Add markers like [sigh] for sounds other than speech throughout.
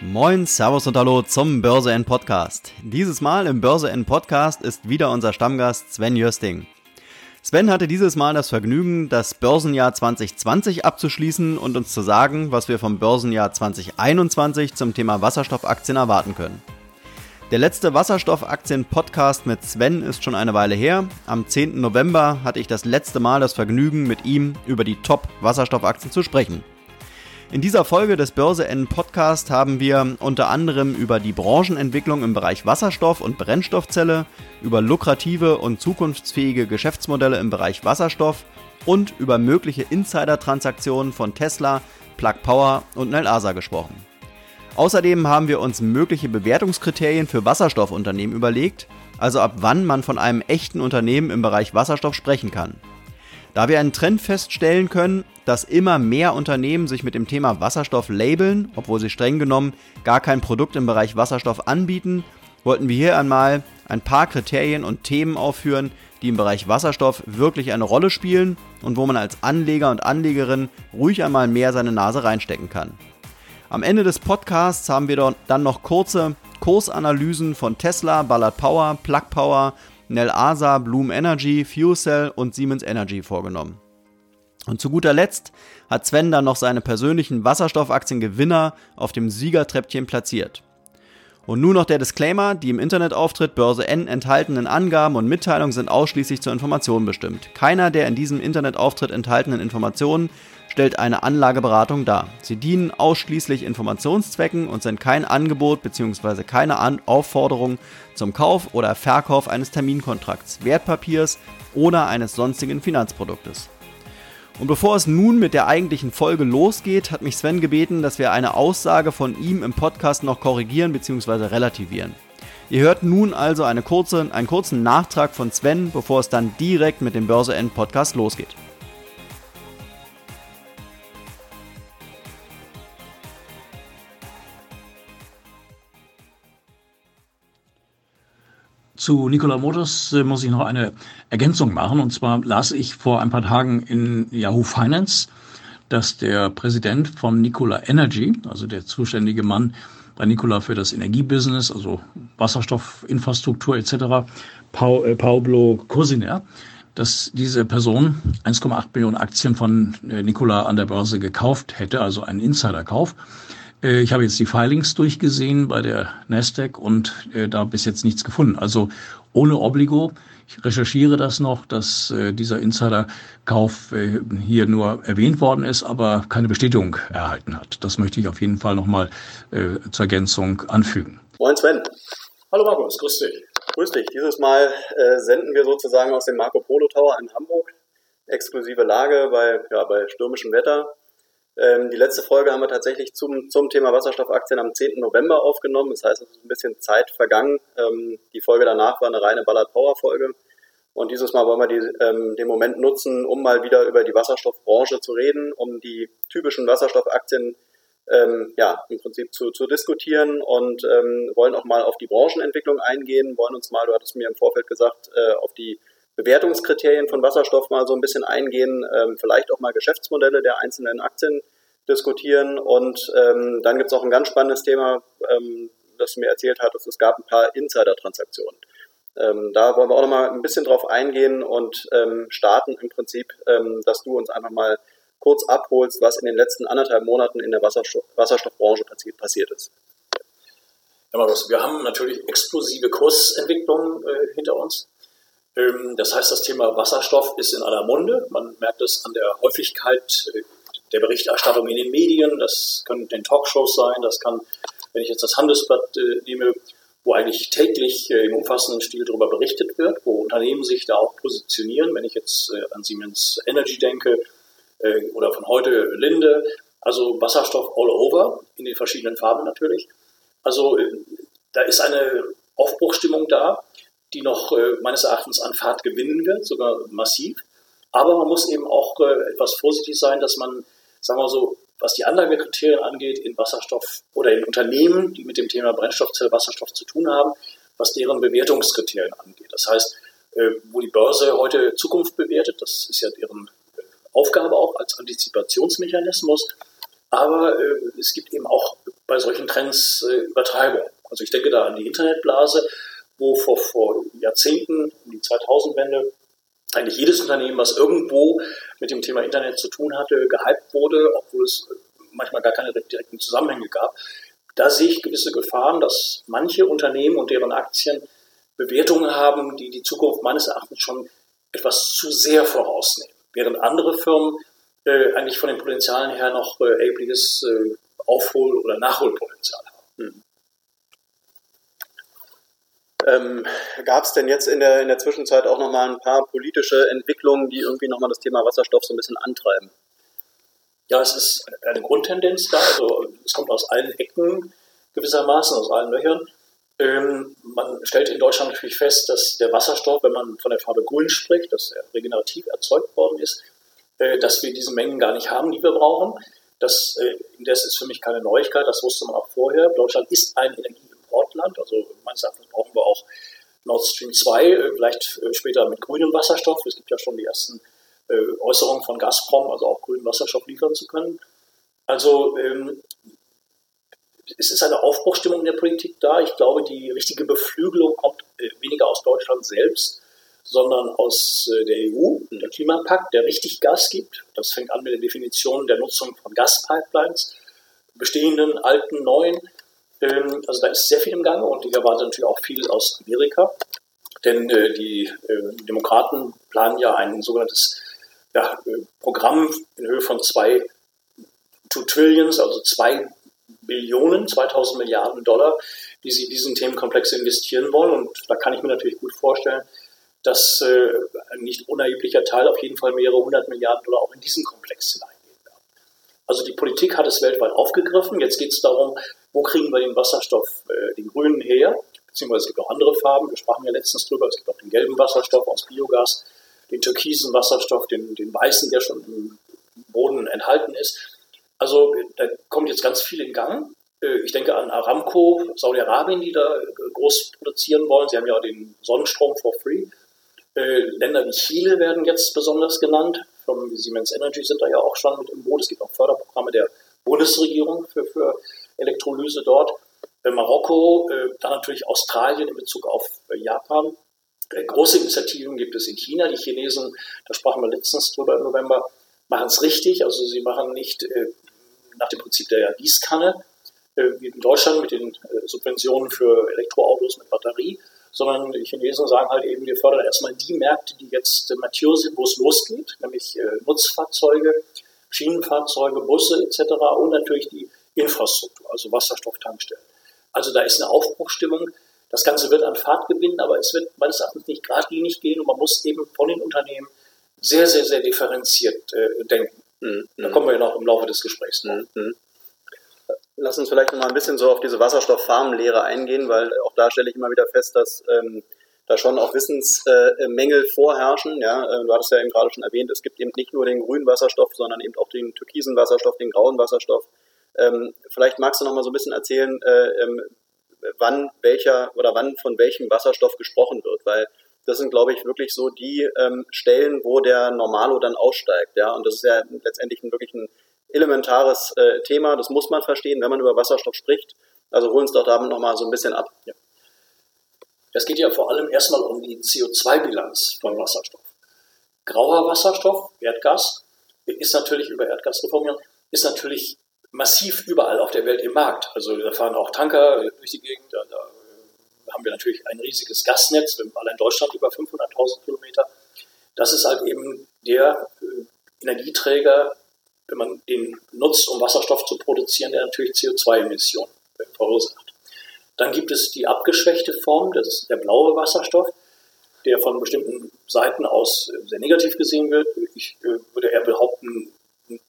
Moin, Servus und Hallo zum Börse N Podcast. Dieses Mal im Börse N Podcast ist wieder unser Stammgast Sven Jösting. Sven hatte dieses Mal das Vergnügen, das Börsenjahr 2020 abzuschließen und uns zu sagen, was wir vom Börsenjahr 2021 zum Thema Wasserstoffaktien erwarten können. Der letzte Wasserstoffaktien-Podcast mit Sven ist schon eine Weile her. Am 10. November hatte ich das letzte Mal das Vergnügen, mit ihm über die Top-Wasserstoffaktien zu sprechen. In dieser Folge des Börse N Podcast haben wir unter anderem über die Branchenentwicklung im Bereich Wasserstoff und Brennstoffzelle, über lukrative und zukunftsfähige Geschäftsmodelle im Bereich Wasserstoff und über mögliche Insider-Transaktionen von Tesla, Plug Power und Nelasa gesprochen. Außerdem haben wir uns mögliche Bewertungskriterien für Wasserstoffunternehmen überlegt, also ab wann man von einem echten Unternehmen im Bereich Wasserstoff sprechen kann. Da wir einen Trend feststellen können, dass immer mehr Unternehmen sich mit dem Thema Wasserstoff labeln, obwohl sie streng genommen gar kein Produkt im Bereich Wasserstoff anbieten, wollten wir hier einmal ein paar Kriterien und Themen aufführen, die im Bereich Wasserstoff wirklich eine Rolle spielen und wo man als Anleger und Anlegerin ruhig einmal mehr seine Nase reinstecken kann. Am Ende des Podcasts haben wir dann noch kurze Kursanalysen von Tesla, Ballard Power, Plug Power, Nel Asa, Bloom Energy, Fuel Cell und Siemens Energy vorgenommen. Und zu guter Letzt hat Sven dann noch seine persönlichen Wasserstoffaktiengewinner auf dem Siegertreppchen platziert. Und nun noch der Disclaimer, die im Internetauftritt Börse N enthaltenen Angaben und Mitteilungen sind ausschließlich zur Information bestimmt. Keiner der in diesem Internetauftritt enthaltenen Informationen stellt eine Anlageberatung dar. Sie dienen ausschließlich Informationszwecken und sind kein Angebot bzw. keine An Aufforderung zum Kauf oder Verkauf eines Terminkontrakts, Wertpapiers oder eines sonstigen Finanzproduktes. Und bevor es nun mit der eigentlichen Folge losgeht, hat mich Sven gebeten, dass wir eine Aussage von ihm im Podcast noch korrigieren bzw. relativieren. Ihr hört nun also eine kurze, einen kurzen Nachtrag von Sven, bevor es dann direkt mit dem Börse End Podcast losgeht. Zu Nikola Motors äh, muss ich noch eine Ergänzung machen. Und zwar las ich vor ein paar Tagen in Yahoo Finance, dass der Präsident von Nikola Energy, also der zuständige Mann bei Nikola für das Energiebusiness, also Wasserstoffinfrastruktur etc., äh, Pablo Cosiner, dass diese Person 1,8 Millionen Aktien von äh, Nikola an der Börse gekauft hätte, also einen Insiderkauf. Äh, ich habe jetzt die Filings durchgesehen bei der Nasdaq und äh, da bis jetzt nichts gefunden. Also ohne Obligo. Ich recherchiere das noch, dass äh, dieser Insiderkauf hier nur erwähnt worden ist, aber keine Bestätigung erhalten hat. Das möchte ich auf jeden Fall nochmal zur Ergänzung anfügen. Moin Sven. Hallo Markus, grüß dich. Grüß dich. Dieses Mal senden wir sozusagen aus dem Marco Polo Tower in Hamburg. Exklusive Lage bei, ja, bei stürmischem Wetter. Ähm, die letzte Folge haben wir tatsächlich zum, zum Thema Wasserstoffaktien am 10. November aufgenommen. Das heißt, es ist ein bisschen Zeit vergangen. Ähm, die Folge danach war eine reine Ballard Power Folge. Und dieses Mal wollen wir die, ähm, den Moment nutzen, um mal wieder über die Wasserstoffbranche zu reden, um die typischen Wasserstoffaktien ähm, ja, im Prinzip zu, zu diskutieren und ähm, wollen auch mal auf die Branchenentwicklung eingehen, wollen uns mal, du hattest mir im Vorfeld gesagt, äh, auf die Bewertungskriterien von Wasserstoff mal so ein bisschen eingehen, ähm, vielleicht auch mal Geschäftsmodelle der einzelnen Aktien diskutieren. Und ähm, dann gibt es auch ein ganz spannendes Thema, ähm, das du mir erzählt hattest. Es gab ein paar Insider-Transaktionen. Ähm, da wollen wir auch noch mal ein bisschen drauf eingehen und ähm, starten im Prinzip, ähm, dass du uns einfach mal kurz abholst, was in den letzten anderthalb Monaten in der Wasserstoff Wasserstoffbranche passiert ist. Ja, Markus, wir haben natürlich explosive Kursentwicklungen äh, hinter uns. Ähm, das heißt, das Thema Wasserstoff ist in aller Munde. Man merkt es an der Häufigkeit äh, der Berichterstattung in den Medien. Das können den Talkshows sein. Das kann, wenn ich jetzt das Handelsblatt äh, nehme, wo eigentlich täglich äh, im umfassenden Stil darüber berichtet wird, wo Unternehmen sich da auch positionieren. Wenn ich jetzt an Siemens Energy denke oder von heute Linde, also Wasserstoff all over, in den verschiedenen Farben natürlich. Also da ist eine Aufbruchstimmung da die noch äh, meines Erachtens an Fahrt gewinnen wird, sogar massiv. Aber man muss eben auch äh, etwas vorsichtig sein, dass man, sagen wir so, was die Anlagekriterien angeht, in Wasserstoff oder in Unternehmen, die mit dem Thema Brennstoffzelle Wasserstoff zu tun haben, was deren Bewertungskriterien angeht. Das heißt, äh, wo die Börse heute Zukunft bewertet, das ist ja deren äh, Aufgabe auch als Antizipationsmechanismus. Aber äh, es gibt eben auch bei solchen Trends äh, Übertreibung. Also ich denke da an die Internetblase, wo vor, vor Jahrzehnten, um die 2000-Wende, eigentlich jedes Unternehmen, was irgendwo mit dem Thema Internet zu tun hatte, gehypt wurde, obwohl es manchmal gar keine direkten Zusammenhänge gab. Da sehe ich gewisse Gefahren, dass manche Unternehmen und deren Aktien Bewertungen haben, die die Zukunft meines Erachtens schon etwas zu sehr vorausnehmen, während andere Firmen äh, eigentlich von den Potenzialen her noch äh, erhebliches äh, Aufhol- oder Nachholpotenzial haben. Hm. Ähm, Gab es denn jetzt in der, in der Zwischenzeit auch nochmal ein paar politische Entwicklungen, die irgendwie nochmal das Thema Wasserstoff so ein bisschen antreiben? Ja, es ist eine Grundtendenz da. Also es kommt aus allen Ecken gewissermaßen, aus allen Löchern. Ähm, man stellt in Deutschland natürlich fest, dass der Wasserstoff, wenn man von der Farbe Grün spricht, dass er regenerativ erzeugt worden ist, äh, dass wir diese Mengen gar nicht haben, die wir brauchen. Das äh, indes ist für mich keine Neuigkeit, das wusste man auch vorher. Deutschland ist ein Energieimportland, also meines Erachtens brauchen wir auch Nord Stream 2, äh, vielleicht äh, später mit grünem Wasserstoff. Es gibt ja schon die ersten äh, Äußerungen von Gazprom, also auch grünen Wasserstoff liefern zu können. Also ähm, es ist eine Aufbruchstimmung in der Politik da. Ich glaube, die richtige Beflügelung kommt weniger aus Deutschland selbst, sondern aus der EU, der Klimapakt, der richtig Gas gibt. Das fängt an mit der Definition der Nutzung von Gaspipelines, bestehenden, alten, neuen. Ähm, also da ist sehr viel im Gange und ich erwarte natürlich auch viel aus Amerika. Denn äh, die Demokraten planen ja ein sogenanntes ja, Programm in Höhe von zwei Trillions, also zwei Billionen, 2000 Milliarden Dollar, die sie in diesen Themenkomplex investieren wollen. Und da kann ich mir natürlich gut vorstellen, dass äh, ein nicht unerheblicher Teil, auf jeden Fall mehrere hundert Milliarden Dollar auch in diesen Komplex hineingehen werden. Also die Politik hat es weltweit aufgegriffen. Jetzt geht es darum, wo kriegen wir den Wasserstoff, äh, den grünen her, beziehungsweise es gibt auch andere Farben. Wir sprachen ja letztens drüber. Es gibt auch den gelben Wasserstoff aus Biogas, den türkisen Wasserstoff, den, den weißen, der schon im Boden enthalten ist. Also da kommt jetzt ganz viel in Gang. Äh, ich denke an Aramco, Saudi-Arabien, die da äh, groß produzieren wollen. Sie haben ja den Sonnenstrom for free. Äh, Länder wie Chile werden jetzt besonders genannt. Wie Siemens Energy sind da ja auch schon mit im Boot. Es gibt auch Förderprogramme der Bundesregierung für, für Elektrolyse dort. Marokko, dann natürlich Australien in Bezug auf Japan. Große Initiativen gibt es in China. Die Chinesen, da sprachen wir letztens drüber im November, machen es richtig. Also sie machen nicht nach dem Prinzip der Gießkanne, äh, wie in Deutschland mit den äh, Subventionen für Elektroautos mit Batterie, sondern die Chinesen sagen halt eben, wir fördern erstmal die Märkte, die jetzt mature sind, wo es losgeht, nämlich äh, Nutzfahrzeuge, Schienenfahrzeuge, Busse etc. und natürlich die Infrastruktur, also Wasserstofftankstellen. Also da ist eine Aufbruchstimmung. Das Ganze wird an Fahrt gewinnen, aber es wird meines Erachtens nicht geradlinig gehen und man muss eben von den Unternehmen sehr, sehr, sehr differenziert äh, denken. Mhm. Da kommen wir ja noch im Laufe des Gesprächs drauf. Mhm. Lass uns vielleicht noch mal ein bisschen so auf diese Wasserstofffarmenlehre eingehen, weil auch da stelle ich immer wieder fest, dass ähm, da schon auch Wissensmängel äh, vorherrschen. Ja, äh, du hattest ja eben gerade schon erwähnt, es gibt eben nicht nur den grünen Wasserstoff, sondern eben auch den türkisen Wasserstoff, den grauen Wasserstoff. Ähm, vielleicht magst du noch mal so ein bisschen erzählen, äh, ähm, wann welcher oder wann von welchem Wasserstoff gesprochen wird, weil das sind, glaube ich, wirklich so die ähm, Stellen, wo der Normalo dann aussteigt. Ja? Und das ist ja letztendlich ein, wirklich ein elementares äh, Thema. Das muss man verstehen, wenn man über Wasserstoff spricht. Also holen uns doch damit nochmal so ein bisschen ab. Ja. Es geht ja vor allem erstmal um die CO2-Bilanz von Wasserstoff. Grauer Wasserstoff, Erdgas, ist natürlich über Erdgasreformieren, ist natürlich massiv überall auf der Welt im Markt. Also da fahren auch Tanker durch die Gegend, da, haben wir natürlich ein riesiges Gasnetz, allein Deutschland über 500.000 Kilometer. Das ist halt eben der äh, Energieträger, wenn man den nutzt, um Wasserstoff zu produzieren, der natürlich CO2-Emissionen äh, verursacht. Dann gibt es die abgeschwächte Form, das ist der blaue Wasserstoff, der von bestimmten Seiten aus äh, sehr negativ gesehen wird. Ich würde eher behaupten,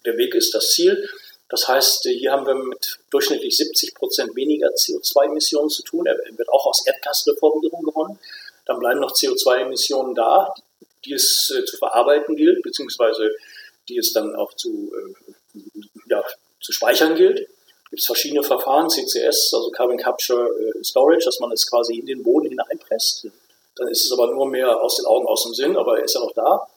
der Weg ist das Ziel. Das heißt, hier haben wir mit durchschnittlich 70 Prozent weniger CO2-Emissionen zu tun. Er wird auch aus Erdgasreformierung gewonnen. Dann bleiben noch CO2-Emissionen da, die es äh, zu verarbeiten gilt, beziehungsweise die es dann auch zu, äh, ja, zu speichern gilt. Es gibt verschiedene Verfahren, CCS, also Carbon Capture äh, Storage, dass man es quasi in den Boden hineinpresst. Dann ist es aber nur mehr aus den Augen, aus dem Sinn, aber er ist ja noch da.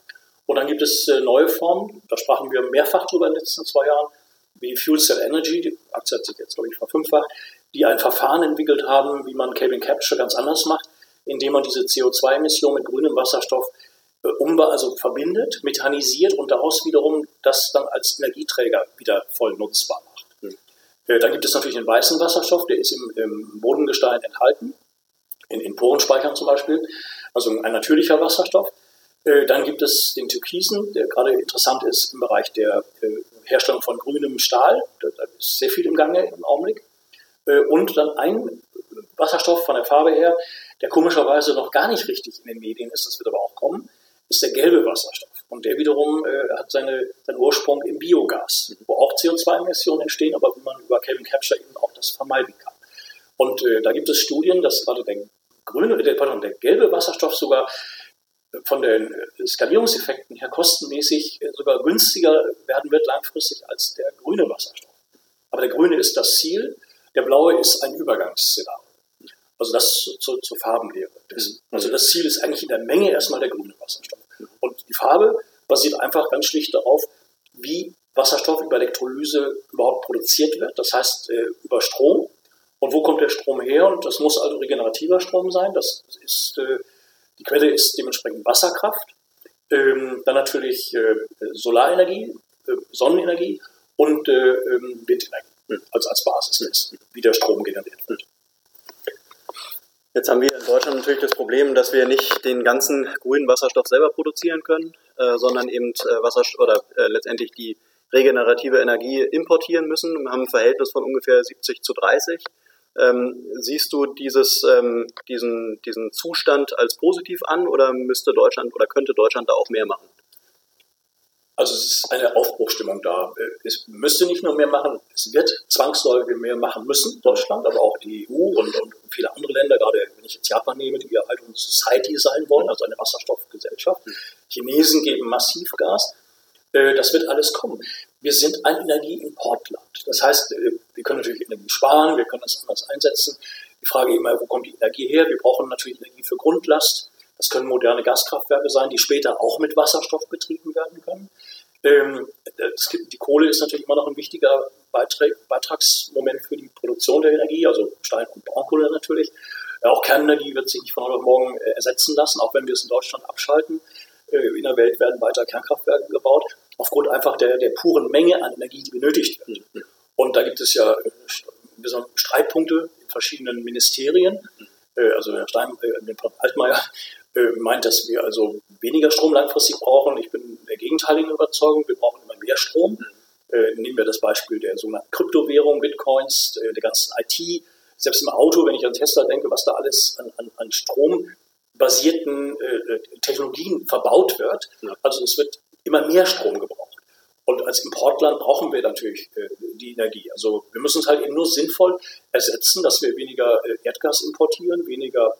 Und dann gibt es neue Formen, da sprachen wir mehrfach drüber in den letzten zwei Jahren, wie Fuel Cell Energy, Aktie hat sich jetzt, glaube ich, verfünffacht, die ein Verfahren entwickelt haben, wie man Carbon Capture ganz anders macht, indem man diese CO2-Emission mit grünem Wasserstoff äh, um, also verbindet, methanisiert und daraus wiederum das dann als Energieträger wieder voll nutzbar macht. Mhm. Äh, dann gibt es natürlich den weißen Wasserstoff, der ist im, im Bodengestein enthalten, in, in Porenspeichern zum Beispiel, also ein natürlicher Wasserstoff. Äh, dann gibt es den Türkisen, der gerade interessant ist im Bereich der äh, Herstellung von grünem Stahl. Da, da ist sehr viel im Gange im Augenblick. Äh, und dann ein Wasserstoff von der Farbe her, der komischerweise noch gar nicht richtig in den Medien ist, das wird aber auch kommen, ist der gelbe Wasserstoff. Und der wiederum äh, hat seine, seinen Ursprung im Biogas, wo auch CO2-Emissionen entstehen, aber wo man über Carbon Capture eben auch das vermeiden kann. Und äh, da gibt es Studien, dass gerade der grüne, der, pardon, der gelbe Wasserstoff sogar von den Skalierungseffekten her kostenmäßig sogar günstiger werden wird langfristig als der grüne Wasserstoff. Aber der grüne ist das Ziel, der blaue ist ein Übergangsszenario. Also das zur, zur Farbenlehre. Also das Ziel ist eigentlich in der Menge erstmal der grüne Wasserstoff. Und die Farbe basiert einfach ganz schlicht darauf, wie Wasserstoff über Elektrolyse überhaupt produziert wird. Das heißt äh, über Strom. Und wo kommt der Strom her? Und das muss also regenerativer Strom sein. Das ist äh, die Quelle ist dementsprechend Wasserkraft, ähm, dann natürlich äh, Solarenergie, äh, Sonnenenergie und äh, ähm, Windenergie als, als Basis, wie der Strom generiert wird. Jetzt haben wir in Deutschland natürlich das Problem, dass wir nicht den ganzen grünen Wasserstoff selber produzieren können, äh, sondern eben äh, Wasserstoff oder äh, letztendlich die regenerative Energie importieren müssen. Wir haben ein Verhältnis von ungefähr 70 zu 30. Ähm, siehst du dieses, ähm, diesen, diesen Zustand als positiv an oder müsste Deutschland oder könnte Deutschland da auch mehr machen? Also es ist eine Aufbruchstimmung da. Es müsste nicht nur mehr machen, es wird zwangsläufig mehr machen müssen, Deutschland, aber auch die EU und, und viele andere Länder, gerade wenn ich jetzt Japan nehme, die ja halt eine Society sein wollen, also eine Wasserstoffgesellschaft. Chinesen geben massiv Gas. Äh, das wird alles kommen. Wir sind ein Energieimportland. Das heißt, äh, wir können natürlich Energie sparen, wir können das anders einsetzen. Die Frage immer, wo kommt die Energie her? Wir brauchen natürlich Energie für Grundlast. Das können moderne Gaskraftwerke sein, die später auch mit Wasserstoff betrieben werden können. Ähm, die Kohle ist natürlich immer noch ein wichtiger Beitragsmoment für die Produktion der Energie, also Stein- und Braunkohle natürlich. Auch Kernenergie wird sich nicht von heute auf morgen äh, ersetzen lassen, auch wenn wir es in Deutschland abschalten. In der Welt werden weiter Kernkraftwerke gebaut aufgrund einfach der, der puren Menge an Energie, die benötigt wird. Und da gibt es ja äh, Streitpunkte in verschiedenen Ministerien. Äh, also Herr Stein, äh, Altmaier meint, dass wir also weniger Strom langfristig brauchen. Ich bin der gegenteiligen Überzeugung, wir brauchen immer mehr Strom. Nehmen wir das Beispiel der sogenannten Kryptowährung, Bitcoins, der ganzen IT, selbst im Auto, wenn ich an Tesla denke, was da alles an, an, an strombasierten äh, Technologien verbaut wird. Also es wird immer mehr Strom gebraucht. Und als Importland brauchen wir natürlich äh, die Energie. Also wir müssen es halt eben nur sinnvoll ersetzen, dass wir weniger äh, Erdgas importieren, weniger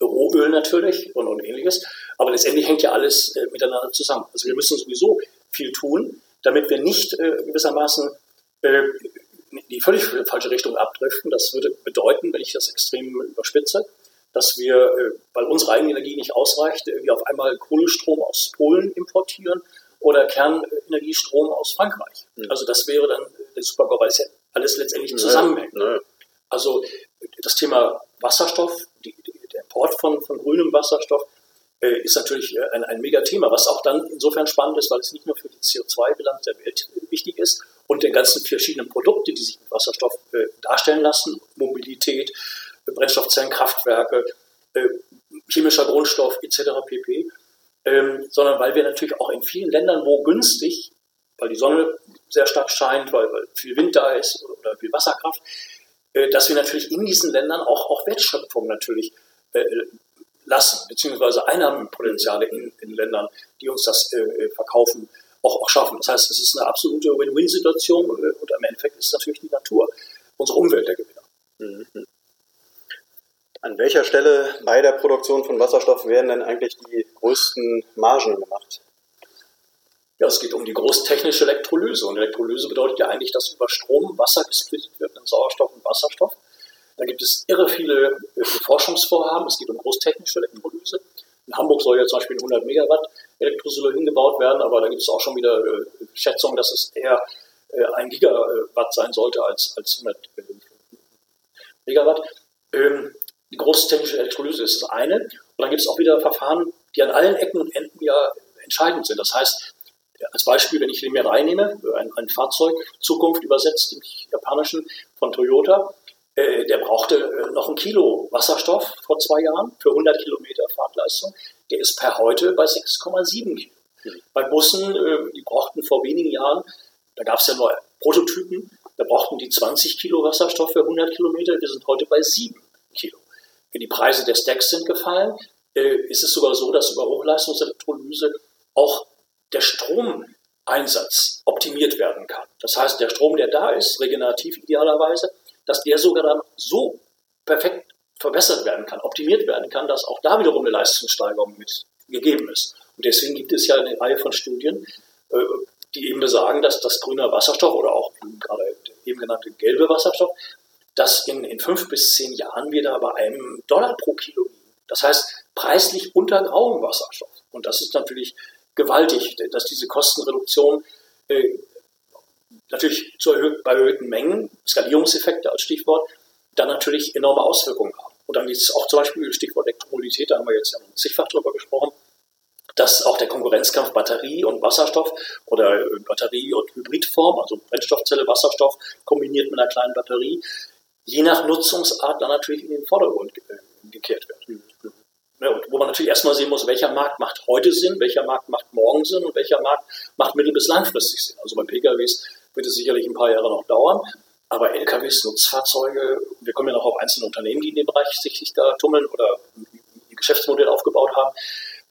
Rohöl natürlich und, und ähnliches. Aber letztendlich hängt ja alles äh, miteinander zusammen. Also wir müssen sowieso viel tun, damit wir nicht gewissermaßen äh, die völlig falsche Richtung abdriften. Das würde bedeuten, wenn ich das extrem überspitze, dass wir, äh, weil unsere eigene Energie nicht ausreicht, wir auf einmal Kohlestrom aus Polen importieren oder Kernenergiestrom aus Frankreich. Mhm. Also das wäre dann der Supergau, weil es ja alles letztendlich zusammenhängt. Nee. Also das Thema Wasserstoff, die, der Import von, von grünem Wasserstoff, äh, ist natürlich äh, ein, ein Megathema, was auch dann insofern spannend ist, weil es nicht nur für die CO2-Bilanz der Welt wichtig ist und den ganzen verschiedenen Produkte, die sich mit Wasserstoff äh, darstellen lassen, Mobilität, Brennstoffzellenkraftwerke, äh, chemischer Grundstoff etc. pp. Ähm, sondern weil wir natürlich auch in vielen Ländern, wo günstig, weil die Sonne sehr stark scheint, weil, weil viel Wind da ist oder viel Wasserkraft, äh, dass wir natürlich in diesen Ländern auch, auch Wertschöpfung natürlich äh, lassen, beziehungsweise Einnahmenpotenziale in, in Ländern, die uns das äh, äh, verkaufen, auch, auch schaffen. Das heißt, es ist eine absolute Win-Win-Situation und, und am Endeffekt ist natürlich die Natur, unsere Umwelt der Gewinner. Mhm. An welcher Stelle bei der Produktion von Wasserstoff werden denn eigentlich die größten Margen gemacht? Ja, es geht um die großtechnische Elektrolyse. Und Elektrolyse bedeutet ja eigentlich, dass über Strom Wasser gesplittet wird in Sauerstoff und Wasserstoff. Da gibt es irre viele äh, Forschungsvorhaben. Es geht um großtechnische Elektrolyse. In Hamburg soll ja zum Beispiel 100 Megawatt Elektrolyse hingebaut werden, aber da gibt es auch schon wieder äh, Schätzungen, dass es eher äh, ein Gigawatt Watt sein sollte als, als 100 äh, Megawatt. Ähm, die großtechnische Elektrolyse ist das eine. Und dann gibt es auch wieder Verfahren, die an allen Ecken und Enden ja entscheidend sind. Das heißt, als Beispiel, wenn ich den mir reinnehme, ein, ein Fahrzeug, Zukunft übersetzt im japanischen von Toyota, äh, der brauchte äh, noch ein Kilo Wasserstoff vor zwei Jahren für 100 Kilometer Fahrtleistung. Der ist per heute bei 6,7 Kilo. Bei Bussen, äh, die brauchten vor wenigen Jahren, da gab es ja nur Prototypen, da brauchten die 20 Kilo Wasserstoff für 100 Kilometer. Wir sind heute bei 7 Kilo. Wenn die Preise der Stacks sind gefallen, äh, ist es sogar so, dass über Hochleistungselektrolyse auch der Stromeinsatz optimiert werden kann. Das heißt, der Strom, der da ist, regenerativ idealerweise, dass der sogar dann so perfekt verbessert werden kann, optimiert werden kann, dass auch da wiederum eine Leistungssteigerung mit gegeben ist. Und deswegen gibt es ja eine Reihe von Studien, äh, die eben besagen, dass das grüne Wasserstoff oder auch gerade eben genannte gelbe Wasserstoff, dass in, in fünf bis zehn Jahren wir da bei einem Dollar pro Kilo liegen. Das heißt, preislich unter grauem Wasserstoff. Und das ist natürlich gewaltig, dass diese Kostenreduktion äh, natürlich zu erhöht, bei erhöhten Mengen, Skalierungseffekte als Stichwort, dann natürlich enorme Auswirkungen haben. Und dann gibt es auch zum Beispiel Stichwort Elektromobilität, da haben wir jetzt ja zigfach drüber gesprochen, dass auch der Konkurrenzkampf Batterie und Wasserstoff oder äh, Batterie- und Hybridform, also Brennstoffzelle, Wasserstoff kombiniert mit einer kleinen Batterie, je nach Nutzungsart dann natürlich in den Vordergrund gekehrt wird. Mhm. Ne, und wo man natürlich erstmal sehen muss, welcher Markt macht heute Sinn, welcher Markt macht morgen Sinn und welcher Markt macht mittel- bis langfristig Sinn. Also bei PKWs wird es sicherlich ein paar Jahre noch dauern, aber LKWs, Nutzfahrzeuge, wir kommen ja noch auf einzelne Unternehmen, die in dem Bereich sich, sich da tummeln oder ihr Geschäftsmodell aufgebaut haben.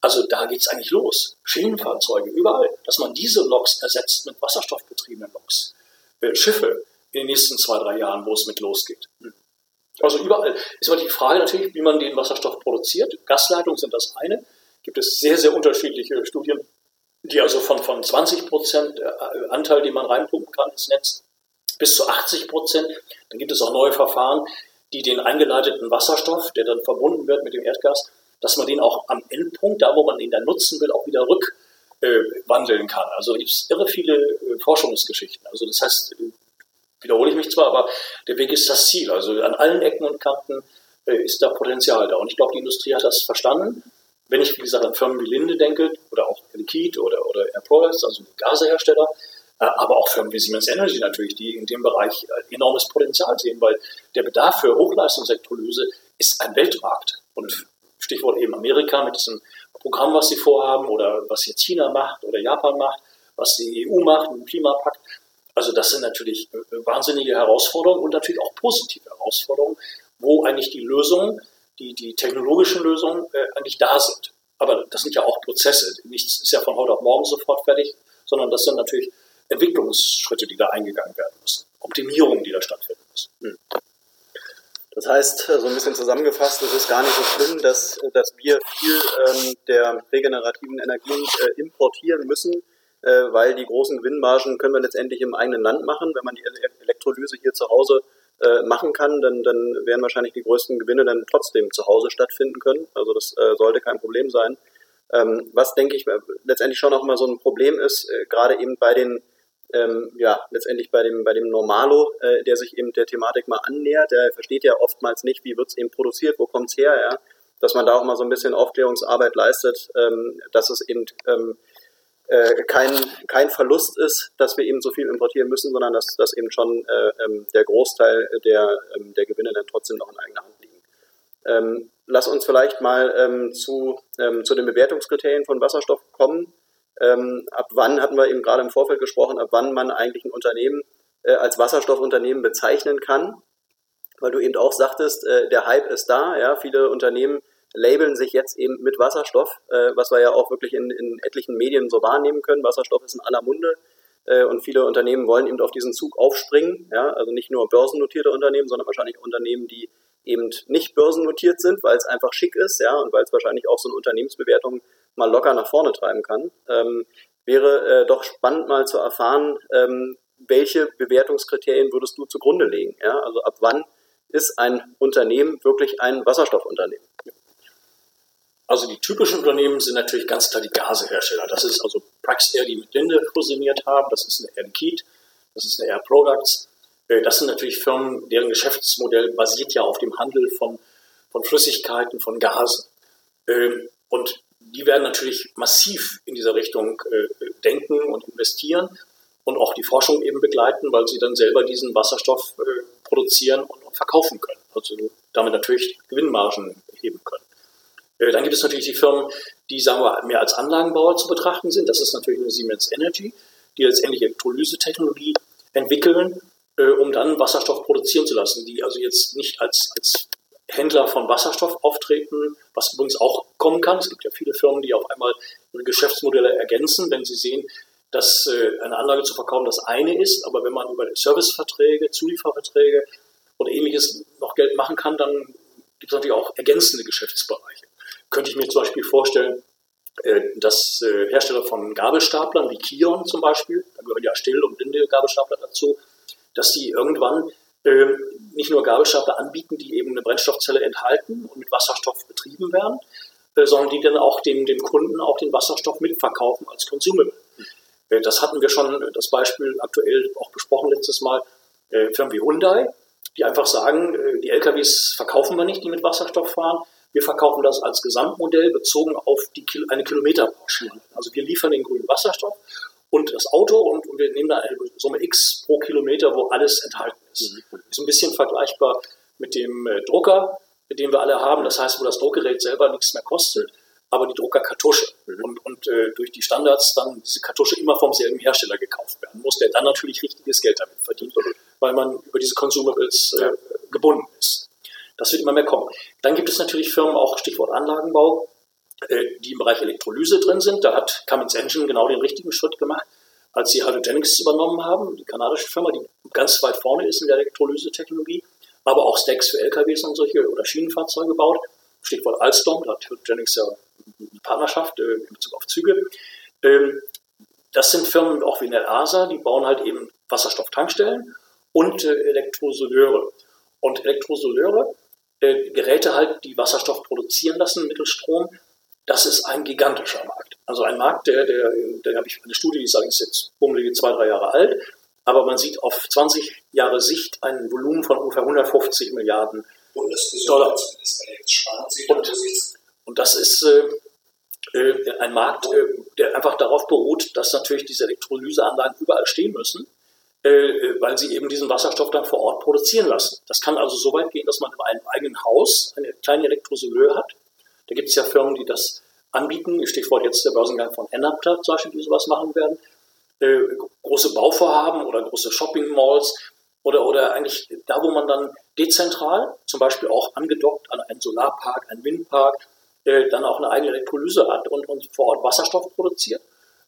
Also da geht es eigentlich los. Schienenfahrzeuge, überall. Dass man diese Loks ersetzt mit wasserstoffbetriebenen Loks. Äh, Schiffe in den nächsten zwei, drei Jahren, wo es mit losgeht. Also überall ist aber die Frage natürlich, wie man den Wasserstoff produziert. Gasleitungen sind das eine. Gibt es sehr, sehr unterschiedliche Studien, die also von, von 20 Prozent äh, Anteil, den man reinpumpen kann ins Netz, bis zu 80 Prozent. Dann gibt es auch neue Verfahren, die den eingeleiteten Wasserstoff, der dann verbunden wird mit dem Erdgas, dass man den auch am Endpunkt, da wo man ihn dann nutzen will, auch wieder rückwandeln äh, kann. Also gibt es irre viele äh, Forschungsgeschichten. Also das heißt, wiederhole ich mich zwar, aber der Weg ist das Ziel. Also an allen Ecken und Kanten äh, ist da Potenzial da. Und ich glaube, die Industrie hat das verstanden. Wenn ich, wie gesagt, an Firmen wie Linde denke oder auch Liquid oder, oder Air Products, also Gasehersteller, äh, aber auch Firmen wie Siemens Energy natürlich, die in dem Bereich äh, enormes Potenzial sehen, weil der Bedarf für Hochleistungselektrolyse ist ein Weltmarkt. Und Stichwort eben Amerika mit diesem Programm, was sie vorhaben oder was jetzt China macht oder Japan macht, was die EU macht mit dem Klimapakt. Also das sind natürlich äh, wahnsinnige Herausforderungen und natürlich auch positive Herausforderungen, wo eigentlich die Lösungen, die, die technologischen Lösungen äh, eigentlich da sind. Aber das sind ja auch Prozesse. Nichts ist ja von heute auf morgen sofort fertig, sondern das sind natürlich Entwicklungsschritte, die da eingegangen werden müssen. Optimierungen, die da stattfinden müssen. Hm. Das heißt, äh, so ein bisschen zusammengefasst, es ist gar nicht so schlimm, dass, dass wir viel ähm, der regenerativen Energien äh, importieren müssen, äh, weil die großen Gewinnmargen können wir letztendlich im eigenen Land machen. Wenn man die Elektrolyse hier zu Hause äh, machen kann, dann, dann werden wahrscheinlich die größten Gewinne dann trotzdem zu Hause stattfinden können. Also das äh, sollte kein Problem sein. Ähm, was denke ich letztendlich schon auch immer so ein Problem ist, äh, gerade eben bei den ähm, ja, letztendlich bei dem, bei dem Normalo, äh, der sich eben der Thematik mal annähert, der versteht ja oftmals nicht, wie wird es eben produziert, wo kommt es her, ja, dass man da auch mal so ein bisschen Aufklärungsarbeit leistet, ähm, dass es eben ähm, äh, kein, kein Verlust ist, dass wir eben so viel importieren müssen, sondern dass, dass eben schon äh, ähm, der Großteil der, ähm, der Gewinne dann trotzdem noch in eigener Hand liegen. Ähm, lass uns vielleicht mal ähm, zu, ähm, zu den Bewertungskriterien von Wasserstoff kommen. Ähm, ab wann hatten wir eben gerade im Vorfeld gesprochen, ab wann man eigentlich ein Unternehmen äh, als Wasserstoffunternehmen bezeichnen kann, weil du eben auch sagtest, äh, der Hype ist da, ja, viele Unternehmen labeln sich jetzt eben mit Wasserstoff, äh, was wir ja auch wirklich in, in etlichen Medien so wahrnehmen können. Wasserstoff ist in aller Munde äh, und viele Unternehmen wollen eben auf diesen Zug aufspringen. Ja? Also nicht nur börsennotierte Unternehmen, sondern wahrscheinlich Unternehmen, die eben nicht börsennotiert sind, weil es einfach schick ist, ja, und weil es wahrscheinlich auch so eine Unternehmensbewertung mal locker nach vorne treiben kann. Ähm, wäre äh, doch spannend mal zu erfahren, ähm, welche Bewertungskriterien würdest du zugrunde legen? Ja? Also ab wann ist ein Unternehmen wirklich ein Wasserstoffunternehmen? Also die typischen Unternehmen sind natürlich ganz klar die Gasehersteller. Das ist also Praxair, die mit Linde fusioniert haben. Das ist eine Air Liquide, das ist eine Air Products. Äh, das sind natürlich Firmen, deren Geschäftsmodell basiert ja auf dem Handel von, von Flüssigkeiten, von Gasen. Ähm, und die werden natürlich massiv in dieser Richtung äh, denken und investieren und auch die Forschung eben begleiten, weil sie dann selber diesen Wasserstoff äh, produzieren und verkaufen können. Also damit natürlich Gewinnmargen heben können. Dann gibt es natürlich die Firmen, die, sagen wir, mehr als Anlagenbauer zu betrachten sind. Das ist natürlich eine Siemens Energy, die letztendlich Elektrolyse-Technologie entwickeln äh, um dann Wasserstoff produzieren zu lassen, die also jetzt nicht als, als Händler von Wasserstoff auftreten, was übrigens auch kommen kann. Es gibt ja viele Firmen, die auf einmal ihre Geschäftsmodelle ergänzen, wenn sie sehen, dass äh, eine Anlage zu verkaufen das eine ist, aber wenn man über Serviceverträge, Zulieferverträge oder ähnliches noch Geld machen kann, dann gibt es natürlich auch ergänzende Geschäftsbereiche. Könnte ich mir zum Beispiel vorstellen, äh, dass äh, Hersteller von Gabelstaplern wie Kion zum Beispiel, da gehören ja Still- und blinde Gabelstapler dazu, dass die irgendwann äh, nicht nur Gabelstapler anbieten, die eben eine Brennstoffzelle enthalten und mit Wasserstoff betrieben werden, äh, sondern die dann auch dem, dem Kunden auch den Wasserstoff mitverkaufen als Konsumable. Äh, das hatten wir schon, das Beispiel aktuell auch besprochen letztes Mal, Firmen wie Hyundai, die einfach sagen, die LKWs verkaufen wir nicht, die mit Wasserstoff fahren, wir verkaufen das als Gesamtmodell bezogen auf die, eine Kilometerpauschale. Also wir liefern den grünen Wasserstoff und das Auto und, und wir nehmen da eine Summe X pro Kilometer, wo alles enthalten ist. Mhm. Ist ein bisschen vergleichbar mit dem äh, Drucker, den wir alle haben. Das heißt, wo das Druckgerät selber nichts mehr kostet, aber die Druckerkartusche. Mhm. Und, und äh, durch die Standards dann diese Kartusche immer vom selben Hersteller gekauft werden muss, der dann natürlich richtiges Geld damit verdient, weil man über diese Consumables äh, gebunden ist. Das wird immer mehr kommen. Dann gibt es natürlich Firmen, auch Stichwort Anlagenbau, äh, die im Bereich Elektrolyse drin sind. Da hat Cummins Engine genau den richtigen Schritt gemacht, als sie Hydrogenics übernommen haben, die kanadische Firma, die ganz weit vorne ist in der Elektrolyse-Technologie, aber auch Stacks für LKWs und solche oder Schienenfahrzeuge baut. Stichwort Alstom, da hat Hydrogenics ja eine Partnerschaft äh, in Bezug auf Züge. Ähm, das sind Firmen auch wie Net ASA, die bauen halt eben Wasserstofftankstellen und äh, Elektrosoleure. Und Elektrosoleure, Geräte halt, die Wasserstoff produzieren lassen mittels Strom, das ist ein gigantischer Markt. Also ein Markt, der, der, der habe ich eine Studie, die sage ich jetzt bummelige zwei, drei Jahre alt, aber man sieht auf 20 Jahre Sicht ein Volumen von ungefähr 150 Milliarden Dollar. Und, und das ist äh, äh, ein Markt, äh, der einfach darauf beruht, dass natürlich diese Elektrolyseanlagen überall stehen müssen, weil sie eben diesen Wasserstoff dann vor Ort produzieren lassen. Das kann also so weit gehen, dass man in einem eigenen Haus eine kleine Elektrosoleur hat da gibt es ja Firmen, die das anbieten. Stichwort jetzt der Börsengang von Enapta zum Beispiel, die sowas machen werden. Äh, große Bauvorhaben oder große Shopping-Malls oder, oder eigentlich da, wo man dann dezentral, zum Beispiel auch angedockt an einen Solarpark, einen Windpark, äh, dann auch eine eigene Elektrolyse hat und, und vor Ort Wasserstoff produziert,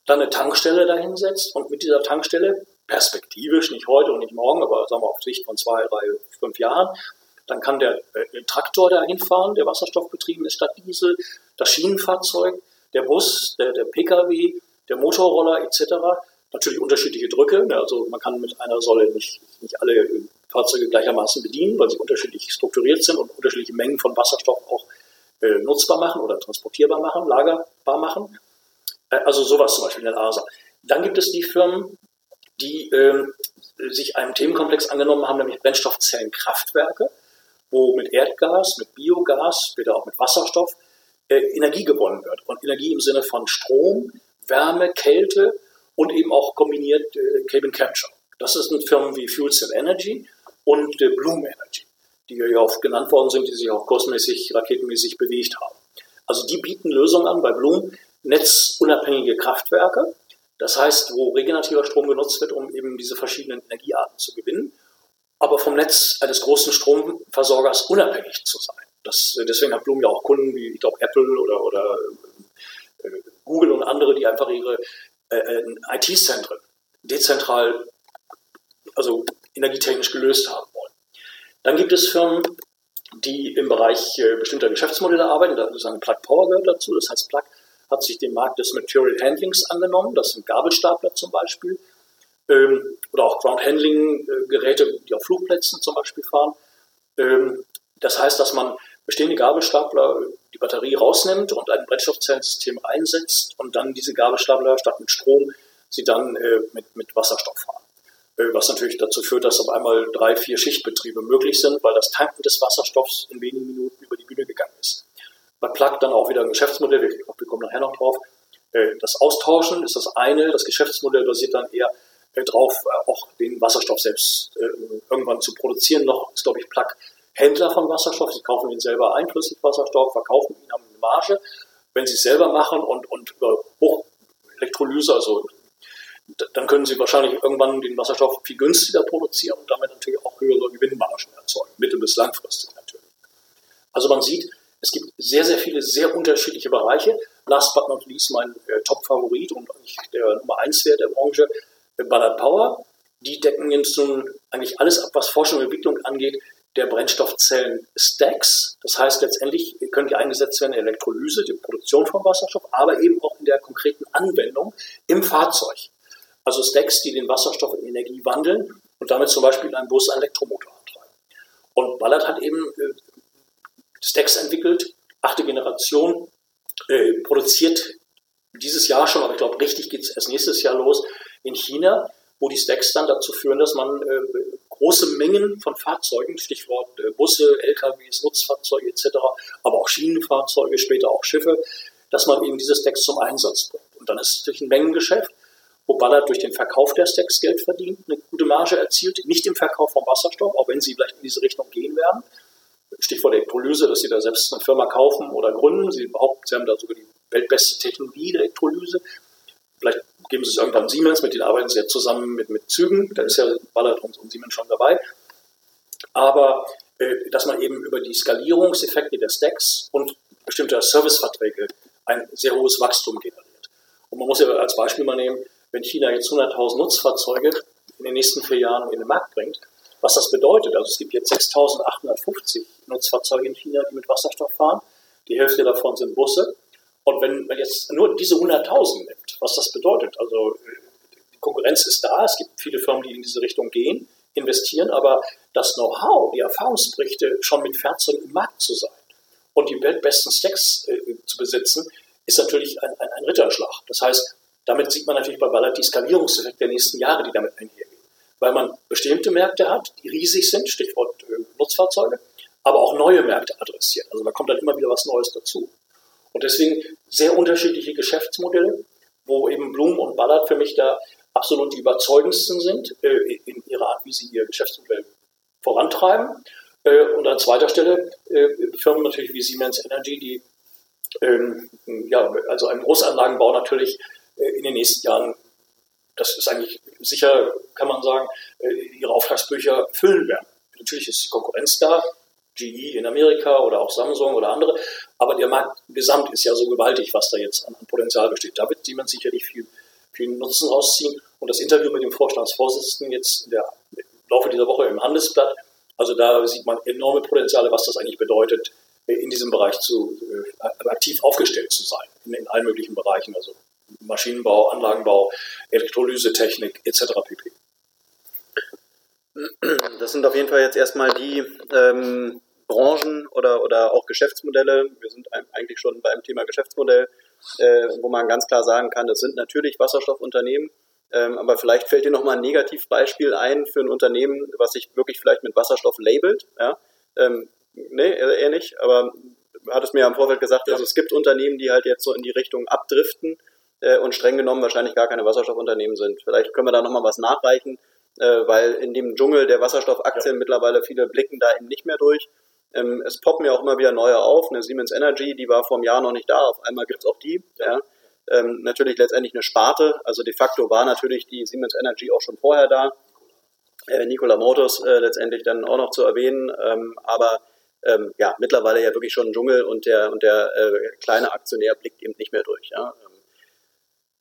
dann eine Tankstelle dahinsetzt und mit dieser Tankstelle perspektivisch, nicht heute und nicht morgen, aber sagen wir auf Sicht von zwei, drei, fünf Jahren, dann kann der äh, Traktor dahin fahren, der wasserstoffbetrieben ist statt Diesel, das Schienenfahrzeug, der Bus, der, der Pkw, der Motorroller etc. Natürlich unterschiedliche Drücke. Ne? Also man kann mit einer Säule nicht, nicht alle äh, Fahrzeuge gleichermaßen bedienen, weil sie unterschiedlich strukturiert sind und unterschiedliche Mengen von Wasserstoff auch äh, nutzbar machen oder transportierbar machen, lagerbar machen. Äh, also sowas zum Beispiel in der ASA. Dann gibt es die Firmen, die äh, sich einem Themenkomplex angenommen haben, nämlich Brennstoffzellenkraftwerke wo mit Erdgas, mit Biogas, später auch mit Wasserstoff äh, Energie gewonnen wird. Und Energie im Sinne von Strom, Wärme, Kälte und eben auch kombiniert äh, Carbon Capture. Das sind Firmen wie Fuel Cell Energy und äh, Bloom Energy, die ja oft genannt worden sind, die sich auch kursmäßig, raketenmäßig bewegt haben. Also die bieten Lösungen an bei Bloom, netzunabhängige Kraftwerke, das heißt, wo regenerativer Strom genutzt wird, um eben diese verschiedenen Energiearten zu gewinnen aber vom Netz eines großen Stromversorgers unabhängig zu sein. Das, deswegen hat Bloom ja auch Kunden wie, ich glaube, Apple oder, oder äh, Google und andere, die einfach ihre äh, äh IT-Zentren dezentral, also energietechnisch gelöst haben wollen. Dann gibt es Firmen, die im Bereich äh, bestimmter Geschäftsmodelle arbeiten. Da eine Plug Power gehört dazu. Das heißt, Plug hat sich dem Markt des Material Handlings angenommen. Das sind Gabelstapler zum Beispiel ähm, oder auch Ground Handling Geräte, die auf Flugplätzen zum Beispiel fahren. Ähm, das heißt, dass man bestehende Gabelstapler die Batterie rausnimmt und ein Brennstoffzellensystem einsetzt und dann diese Gabelstapler statt mit Strom sie dann äh, mit, mit Wasserstoff fahren. äh, was natürlich dazu führt, dass auf einmal drei, vier Schichtbetriebe möglich sind, weil das Tanken des Wasserstoffs in wenigen Minuten über die Bühne gegangen ist. Bei Plug dann auch wieder ein Geschäftsmodell, wir kommen nachher noch drauf. Äh, das Austauschen ist das eine, das Geschäftsmodell basiert dann eher drauf, auch den Wasserstoff selbst irgendwann zu produzieren. Noch ist, glaube ich, Plug Händler von Wasserstoff. Sie kaufen ihn selber ein, Flüssigwasserstoff, verkaufen ihn, haben eine Marge. Wenn sie es selber machen und, und über Hochelektrolyse, also dann können sie wahrscheinlich irgendwann den Wasserstoff viel günstiger produzieren und damit natürlich auch höhere Gewinnmargen erzeugen, mittel- bis langfristig natürlich. Also man sieht, es gibt sehr, sehr viele, sehr unterschiedliche Bereiche. Last but not least mein äh, Top-Favorit und eigentlich der Nummer 1 Wert der Branche, äh, Ballard Power. Die decken jetzt nun eigentlich alles ab, was Forschung und Entwicklung angeht, der Brennstoffzellen-Stacks. Das heißt, letztendlich können die eingesetzt werden in der Elektrolyse, die Produktion von Wasserstoff, aber eben auch in der konkreten Anwendung im Fahrzeug. Also Stacks, die den Wasserstoff in Energie wandeln und damit zum Beispiel in einem Bus einen Elektromotor antreiben. Und Ballard hat eben äh, Stacks entwickelt, achte Generation, äh, produziert dieses Jahr schon, aber ich glaube, richtig geht es erst nächstes Jahr los in China, wo die Stacks dann dazu führen, dass man äh, große Mengen von Fahrzeugen, Stichwort äh, Busse, LKWs, Nutzfahrzeuge etc., aber auch Schienenfahrzeuge, später auch Schiffe, dass man eben diese Stacks zum Einsatz bringt. Und dann ist es natürlich ein Mengengeschäft wo Ballard durch den Verkauf der Stacks Geld verdient, eine gute Marge erzielt, nicht im Verkauf von Wasserstoff, auch wenn sie vielleicht in diese Richtung gehen werden. Stichwort Elektrolyse, dass sie da selbst eine Firma kaufen oder gründen. Sie behaupten, sie haben da sogar die weltbeste Technologie der Elektrolyse. Vielleicht geben sie es irgendwann Siemens, mit denen arbeiten sie ja zusammen mit, mit Zügen, da ist ja Ballard und, und Siemens schon dabei. Aber äh, dass man eben über die Skalierungseffekte der Stacks und bestimmter Serviceverträge ein sehr hohes Wachstum generiert. Und man muss ja als Beispiel mal nehmen, wenn China jetzt 100.000 Nutzfahrzeuge in den nächsten vier Jahren in den Markt bringt, was das bedeutet. Also es gibt jetzt 6.850 Nutzfahrzeuge in China, die mit Wasserstoff fahren. Die Hälfte davon sind Busse. Und wenn man jetzt nur diese 100.000 nimmt, was das bedeutet, also die Konkurrenz ist da, es gibt viele Firmen, die in diese Richtung gehen, investieren, aber das Know-how, die Erfahrungsberichte, schon mit Fahrzeugen im Markt zu sein und die weltbesten Stacks äh, zu besitzen, ist natürlich ein, ein, ein Ritterschlag. Das heißt, damit sieht man natürlich bei Ballard die Skalierungseffekte der nächsten Jahre, die damit einhergehen. Weil man bestimmte Märkte hat, die riesig sind, Stichwort äh, Nutzfahrzeuge, aber auch neue Märkte adressiert. Also da kommt dann immer wieder was Neues dazu. Und deswegen sehr unterschiedliche Geschäftsmodelle, wo eben Bloom und Ballard für mich da absolut die überzeugendsten sind äh, in ihrer Art, wie sie ihr Geschäftsmodell vorantreiben. Äh, und an zweiter Stelle äh, Firmen natürlich wie Siemens Energy, die ähm, ja, also ein Großanlagenbau natürlich äh, in den nächsten Jahren, das ist eigentlich sicher, kann man sagen, äh, ihre Auftragsbücher füllen werden. Natürlich ist die Konkurrenz da, GE in Amerika oder auch Samsung oder andere, aber der Markt gesamt ist ja so gewaltig, was da jetzt an, Potenzial besteht. Da wird Siemens sicherlich viel, viel Nutzen rausziehen. Und das Interview mit dem Vorstandsvorsitzenden jetzt in der, im Laufe dieser Woche im Handelsblatt, also da sieht man enorme Potenziale, was das eigentlich bedeutet, äh, in diesem Bereich zu, aktiv aufgestellt zu sein, in, in allen möglichen Bereichen. Also Maschinenbau, Anlagenbau, Elektrolysetechnik etc. pp. Das sind auf jeden Fall jetzt erstmal die ähm, Branchen oder, oder auch Geschäftsmodelle. Wir sind eigentlich schon beim Thema Geschäftsmodell, äh, wo man ganz klar sagen kann, das sind natürlich Wasserstoffunternehmen. Ähm, aber vielleicht fällt dir nochmal ein Negativbeispiel ein für ein Unternehmen, was sich wirklich vielleicht mit Wasserstoff labelt. Ja? Ähm, nee, eher nicht. Aber hat es mir ja im Vorfeld gesagt, also es gibt Unternehmen, die halt jetzt so in die Richtung abdriften äh, und streng genommen wahrscheinlich gar keine Wasserstoffunternehmen sind. Vielleicht können wir da nochmal was nachreichen, äh, weil in dem Dschungel der Wasserstoffaktien ja. mittlerweile viele blicken da eben nicht mehr durch. Ähm, es poppen ja auch immer wieder neue auf. Eine Siemens Energy, die war vor einem Jahr noch nicht da, auf einmal gibt es auch die. Ja. Ähm, natürlich letztendlich eine Sparte, also de facto war natürlich die Siemens Energy auch schon vorher da. Äh, Nikola Motors äh, letztendlich dann auch noch zu erwähnen, ähm, aber ähm, ja, mittlerweile ja wirklich schon ein Dschungel und der, und der äh, kleine Aktionär blickt eben nicht mehr durch. Ja.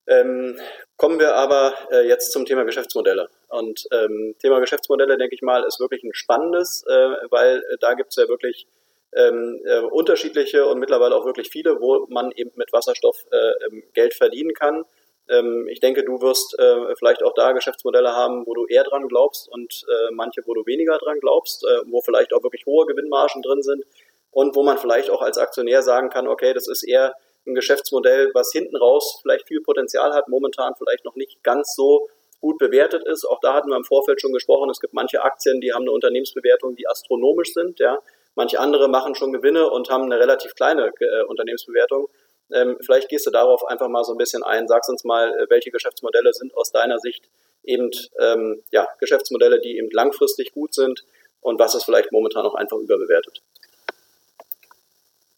Ähm, kommen wir aber äh, jetzt zum Thema Geschäftsmodelle. Und ähm, Thema Geschäftsmodelle, denke ich mal, ist wirklich ein spannendes, äh, weil äh, da gibt es ja wirklich ähm, äh, unterschiedliche und mittlerweile auch wirklich viele, wo man eben mit Wasserstoff äh, ähm, Geld verdienen kann. Ähm, ich denke, du wirst äh, vielleicht auch da Geschäftsmodelle haben, wo du eher dran glaubst und manche, wo du weniger dran glaubst, wo vielleicht auch wirklich hohe Gewinnmargen drin sind und wo man vielleicht auch als Aktionär sagen kann, okay, das ist eher ein Geschäftsmodell, was hinten raus vielleicht viel Potenzial hat, momentan vielleicht noch nicht ganz so gut bewertet ist. Auch da hatten wir im Vorfeld schon gesprochen, es gibt manche Aktien, die haben eine Unternehmensbewertung, die astronomisch sind. Ja. Manche andere machen schon Gewinne und haben eine relativ kleine äh, Unternehmensbewertung. Ähm, vielleicht gehst du darauf einfach mal so ein bisschen ein. Sagst uns mal, äh, welche Geschäftsmodelle sind aus deiner Sicht eben ähm, ja, Geschäftsmodelle, die eben langfristig gut sind und was ist vielleicht momentan auch einfach überbewertet.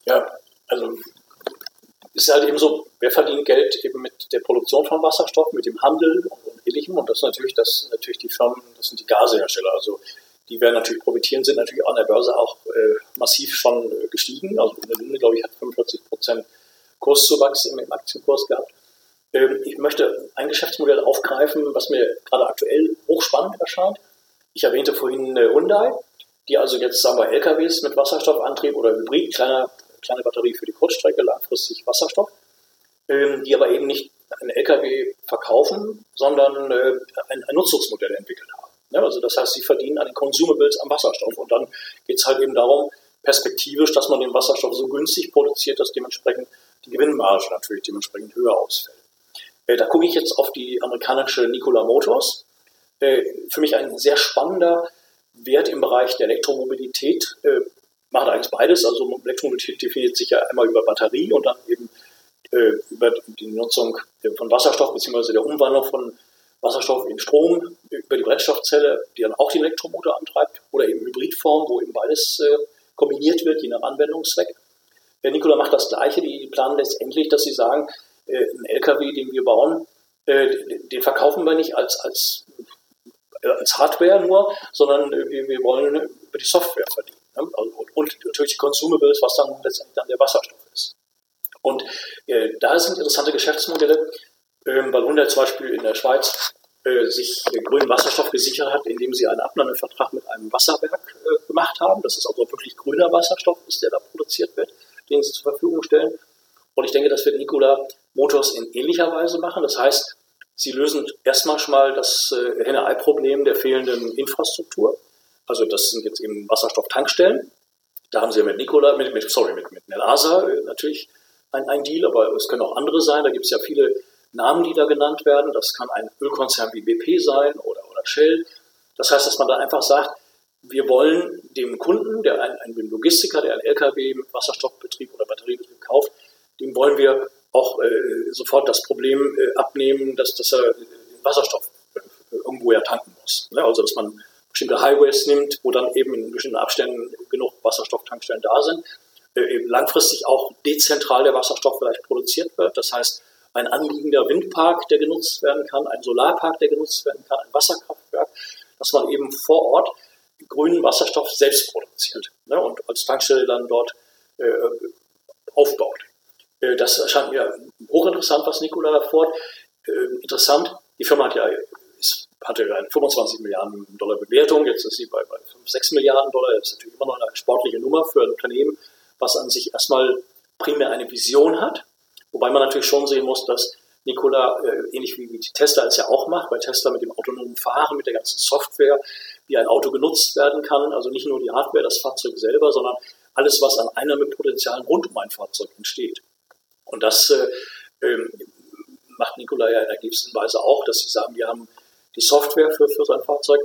Ja, also ist halt eben so, wer verdient Geld eben mit der Produktion von Wasserstoff, mit dem Handel und ähnlichem und das natürlich, das natürlich die Firmen, das sind die Gasehersteller, also die werden natürlich profitieren, sind natürlich an der Börse auch äh, massiv schon äh, gestiegen, also eine Linde, glaube ich, hat 45 Prozent Kurszuwachs im, im Aktienkurs gehabt. Ähm, ich möchte ein Geschäftsmodell aufgreifen, was mir gerade aktuell hochspannend erscheint. Ich erwähnte vorhin äh, Hyundai, die also jetzt, sagen wir, LKWs mit Wasserstoffantrieb oder Hybrid, kleiner kleine Batterie für die Kurzstrecke, langfristig Wasserstoff, ähm, die aber eben nicht ein LKW verkaufen, sondern äh, ein, ein, Nutzungsmodell entwickelt haben. Ja, also das heißt, sie verdienen an den Consumables am Wasserstoff und dann geht es halt eben darum, perspektivisch, dass man den Wasserstoff so günstig produziert, dass dementsprechend die Gewinnmarge natürlich dementsprechend höher ausfällt. Äh, da gucke ich jetzt auf die amerikanische Nikola Motors. Äh, für mich ein sehr spannender Wert im Bereich der Elektromobilität, äh, macht eigentlich beides. Also Elektromobilität definiert sich ja einmal über Batterie und dann eben äh, über die Nutzung von Wasserstoff bzw. der Umwandlung von Wasserstoff in Strom über die Brennstoffzelle, die dann auch den Elektromotor antreibt, oder eben Hybridform, wo eben beides äh, kombiniert wird, je nach Anwendungszweck. Der Nikola macht das Gleiche. Die planen letztendlich, dass sie sagen, äh, ein LKW, den wir bauen, äh, den verkaufen wir nicht als, als, äh, als Hardware nur, sondern äh, wir, wir wollen über die Software verdienen. Ne? Und natürlich die Consumables, was dann letztendlich dann der Wasserstoff ist. Und äh, da sind interessante Geschäftsmodelle, äh, weil Hyundai zum Beispiel in der Schweiz äh, sich grünen Wasserstoff gesichert hat, indem sie einen Abnahmevertrag mit einem Wasserwerk äh, gemacht haben. Das ist also wirklich grüner Wasserstoff ist, der da produziert wird, den sie zur Verfügung stellen. Und ich denke, das wird Nikola Motors in ähnlicher Weise machen. Das heißt, sie lösen erstmal schon mal das äh, Henne-Ei-Problem der fehlenden Infrastruktur. Also das sind jetzt eben Wasserstofftankstellen. Da haben sie ja mit Nikola, mit, mit sorry, mit, mit Nelasa äh, natürlich ein, ein Deal, aber es können auch andere sein. Da gibt es ja viele Namen, die da genannt werden. Das kann ein Ölkonzern wie BP sein oder, oder Shell. Das heißt, dass man da einfach sagt, wir wollen dem Kunden, der ein, ein Logistiker, der ein LKW mit Wasserstoffbetrieb oder Batteriebetrieb kauft, dem wollen wir auch äh, sofort das Problem äh, abnehmen, dass, dass er den Wasserstoff äh, irgendwo ja tanken muss. Ne? Also dass man bestimmte Highways nimmt, wo dann eben in bestimmten Abständen genug Wasserstofftankstellen da sind. Äh, langfristig auch dezentral der Wasserstoff vielleicht produziert wird. Das heißt, ein anliegender Windpark, der genutzt werden kann, ein Solarpark, der genutzt werden kann, ein Wasserkraftwerk, dass man eben vor Ort grünen Wasserstoff selbst produziert ne, und als Tankstelle dann dort äh, aufbaut. Äh, das erscheint mir hochinteressant, was Nikola da fort. Äh, interessant, die Firma hat ja hatte eine 25 Milliarden Dollar Bewertung, jetzt ist sie bei, bei 5, 6 Milliarden Dollar. Das ist natürlich immer noch eine sportliche Nummer für ein Unternehmen, was an sich erstmal primär eine Vision hat. Wobei man natürlich schon sehen muss, dass Nikola, äh, ähnlich wie, wie Tesla es ja auch macht, bei Tesla mit dem autonomen Fahren, mit der ganzen Software, wie ein Auto genutzt werden kann, also nicht nur die Hardware, das Fahrzeug selber, sondern alles, was an Einnahmepotenzialen rund um ein Fahrzeug entsteht. Und das äh, ähm, macht Nikola ja in der Weise auch, dass sie sagen, wir haben die Software für, für sein Fahrzeug.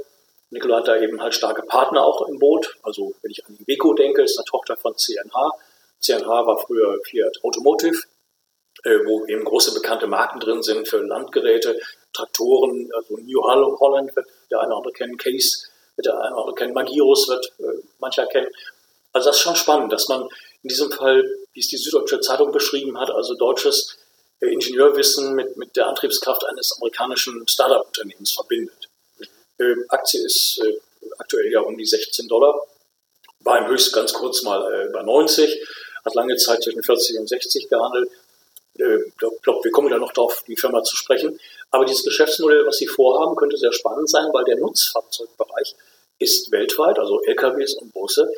Nikola hat da eben halt starke Partner auch im Boot. Also wenn ich an Iveco denke, ist eine Tochter von CNH. CNH war früher Fiat Automotive, äh, wo eben große bekannte Marken drin sind für Landgeräte, Traktoren, also New Holland wird der eine oder andere kennen, Case wird der eine oder andere kennen, Magirus wird äh, mancher kennen. Also das ist schon spannend, dass man in diesem Fall, wie es die Süddeutsche Zeitung beschrieben hat, also deutsches Ingenieurwissen mit, mit der Antriebskraft eines amerikanischen Startup-Unternehmens verbindet. Äh, Aktie ist äh, aktuell ja um die 16 Dollar, war im Höchst ganz kurz mal äh, bei 90, hat lange Zeit zwischen 40 und 60 gehandelt. Ich äh, glaube, wir kommen da noch darauf, die Firma zu sprechen. Aber dieses Geschäftsmodell, was Sie vorhaben, könnte sehr spannend sein, weil der Nutzfahrzeugbereich ist weltweit, also LKWs und Busse,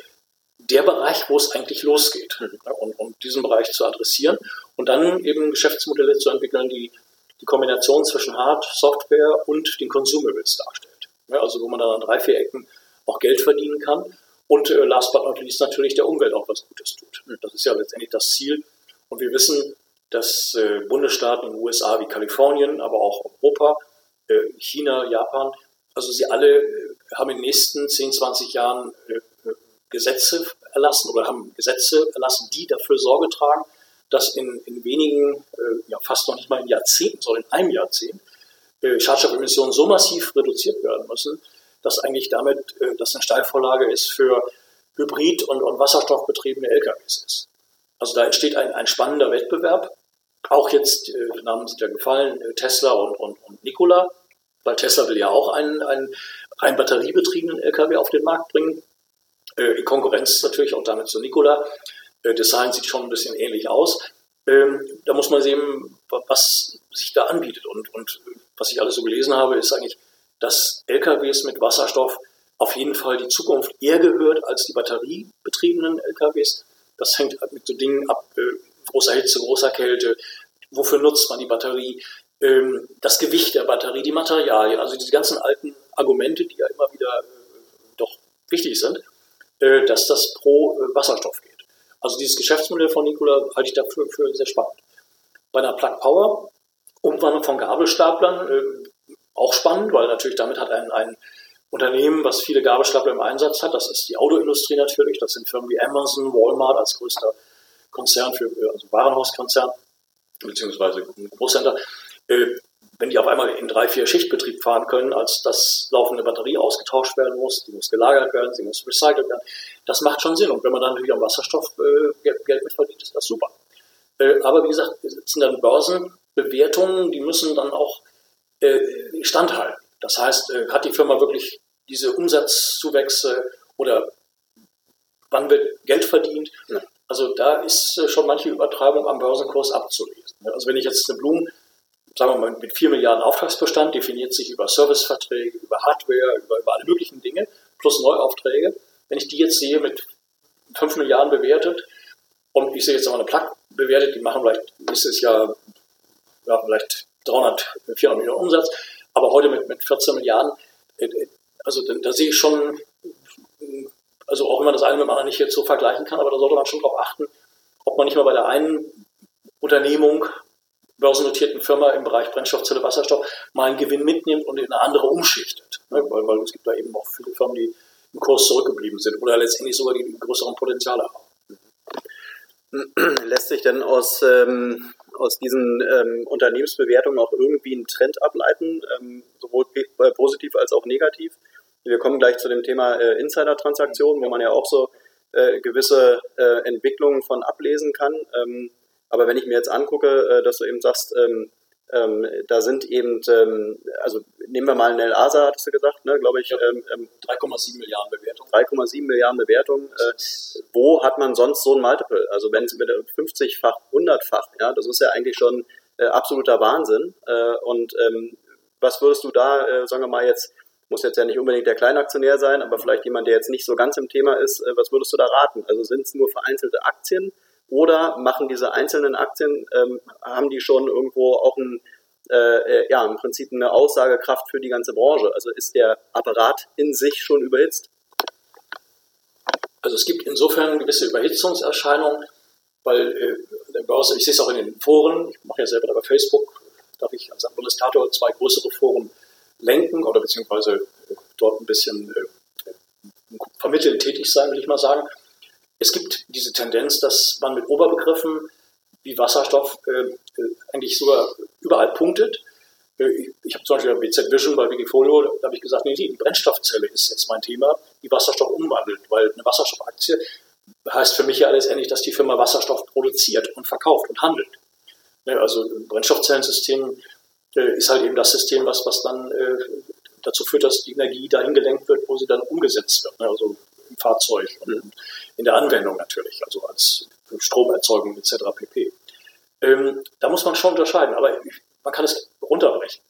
der Bereich, wo es eigentlich losgeht. Mhm. Und um diesen Bereich zu adressieren und dann eben Geschäftsmodelle zu entwickeln, die die Kombination zwischen Hard, Software und den Consumables darstellt. Ja, also wo man dann an drei, vier Ecken auch Geld verdienen kann und äh, last but not least natürlich der Umwelt auch was Gutes tut. Das ist ja letztendlich das Ziel. Und wir wissen, dass äh, Bundesstaaten in den USA wie Kalifornien, aber auch Europa China, Japan. Also sie alle haben in den nächsten 10, 20 Jahren Gesetze erlassen oder haben Gesetze erlassen, die dafür Sorge tragen, dass in, in wenigen, ja fast noch nicht mal in Jahrzehnten, sondern in einem Jahrzehnt, Schadstoffemissionen so massiv reduziert werden müssen, dass eigentlich damit das eine Steilvorlage ist für Hybrid- und, und wasserstoffbetriebene LKWs ist. Also da entsteht ein, ein spannender Wettbewerb. Auch jetzt, äh, Namen sind ja gefallen, äh, Tesla und, und, und Nikola, weil Tesla will ja auch einen, einen rein batteriebetriebenen LKW auf den Markt bringen. Äh, in Konkurrenz natürlich auch damit zu Nikola. Äh, Design sieht schon ein bisschen ähnlich aus. Ähm, da muss man sehen, was sich da anbietet. Und, und was ich alles so gelesen habe, ist eigentlich, dass LKWs mit Wasserstoff auf jeden Fall die Zukunft eher gehört als die batteriebetriebenen LKWs. Das hängt mit so Dingen ab, äh, großer Hitze, großer Kälte, wofür nutzt man die Batterie, ähm, das Gewicht der Batterie, die Materialien, also diese ganzen alten Argumente, die ja immer wieder äh, doch wichtig sind, dass das pro äh, Wasserstoff geht. Also dieses Geschäftsmodell von Nikola halte ich dafür für sehr spannend. Bei einer Plug Power, Umwandlung von Gabelstaplern, äh, auch spannend, weil natürlich damit hat ein, ein Unternehmen, was viele Gabelstapler im Einsatz hat. Das ist die Autoindustrie natürlich. Das sind Firmen wie Amazon, Walmart als größter Konzern für, also Warenhauskonzern, beziehungsweise Großhändler. Äh, wenn die auf einmal in drei, vier Schichtbetrieb fahren können, als dass laufende Batterie ausgetauscht werden muss, die muss gelagert werden, sie muss recycelt werden, das macht schon Sinn. Und wenn man dann natürlich am Wasserstoff äh, Geld mit verdient, ist das super. Äh, aber wie gesagt, es sind dann Börsenbewertungen, die müssen dann auch standhalten. Das heißt, hat die Firma wirklich diese Umsatzzuwächse oder wann wird Geld verdient. Also da ist äh, schon manche Übertreibung am Börsenkurs abzulesen. Also wenn ich jetzt eine Blumen, sagen wir mal, mit 4 Milliarden Auftragsbestand definiert sich über Serviceverträge, über Hardware, über, über alle möglichen Dinge, plus Neuaufträge. Wenn ich die jetzt sehe mit 5 Milliarden bewertet und ich sehe jetzt auch eine Plug bewertet, die machen vielleicht nächstes Jahr ja, vielleicht 300, 400 Millionen Umsatz, aber heute mit, mit 14 Milliarden, äh, äh, also da, da sehe ich schon, also auch wenn man das eine mit dem anderen nicht jetzt so vergleichen kann, aber da sollte man schon darauf achten, ob man nicht mal bei der einen Unternehmung, börsennotierten Firma im Bereich Brennstoffzelle, Wasserstoff, mal einen Gewinn mitnimmt und in eine andere umschichtet. Ne? Weil, weil es gibt da eben auch viele Firmen, die im Kurs zurückgeblieben sind oder letztendlich sogar die größeren Potenziale haben. [clears throat] Lässt sich denn aus, ähm, aus diesen ähm, Unternehmensbewertungen auch irgendwie einen Trend ableiten, ähm, sowohl positiv als auch negativ? Wir kommen gleich zu dem Thema äh, Insider-Transaktionen, wo man ja auch so äh, gewisse äh, Entwicklungen von ablesen kann. Ähm, aber wenn ich mir jetzt angucke, äh, dass du eben sagst, ähm, ähm, da sind eben, ähm, also nehmen wir mal Nel Asa, hattest du gesagt, ne, glaube ich. Ja, 3,7 ähm, Milliarden Bewertungen. 3,7 Milliarden Bewertungen. Äh, wo hat man sonst so ein Multiple? Also wenn es mit 50-fach, 100-fach, ja, das ist ja eigentlich schon äh, absoluter Wahnsinn. Äh, und ähm, was würdest du da, äh, sagen wir mal jetzt, muss jetzt ja nicht unbedingt der Kleinaktionär sein, aber vielleicht jemand, der jetzt nicht so ganz im Thema ist, äh, was würdest du da raten? Also sind es nur vereinzelte Aktien oder machen diese einzelnen Aktien, ähm, haben die schon irgendwo auch ein, äh, äh, ja, im Prinzip eine Aussagekraft für die ganze Branche? Also ist der Apparat in sich schon überhitzt? Also es gibt insofern gewisse Überhitzungserscheinungen, weil äh, Börse, ich sehe es auch in den Foren, ich mache ja selber bei Facebook, darf ich als Administrator zwei größere Foren lenken oder beziehungsweise dort ein bisschen äh, vermittelnd tätig sein, will ich mal sagen. Es gibt diese Tendenz, dass man mit Oberbegriffen wie Wasserstoff äh, eigentlich sogar überall punktet. Äh, ich habe zum Beispiel bei BZ Vision bei Wikifolio, da habe ich gesagt, nee, die Brennstoffzelle ist jetzt mein Thema, die Wasserstoff umwandelt, weil eine Wasserstoffaktie heißt für mich ja letztendlich, dass die Firma Wasserstoff produziert und verkauft und handelt. Also ein Brennstoffzellensystem äh, ist halt eben das System, was, was dann äh, dazu führt, dass die Energie dahin gelenkt wird, wo sie dann umgesetzt wird. Ne? Also im Fahrzeug und in der Anwendung natürlich, also als Stromerzeugung etc. pp. Ähm, da muss man schon unterscheiden, aber man kann es runterbrechen.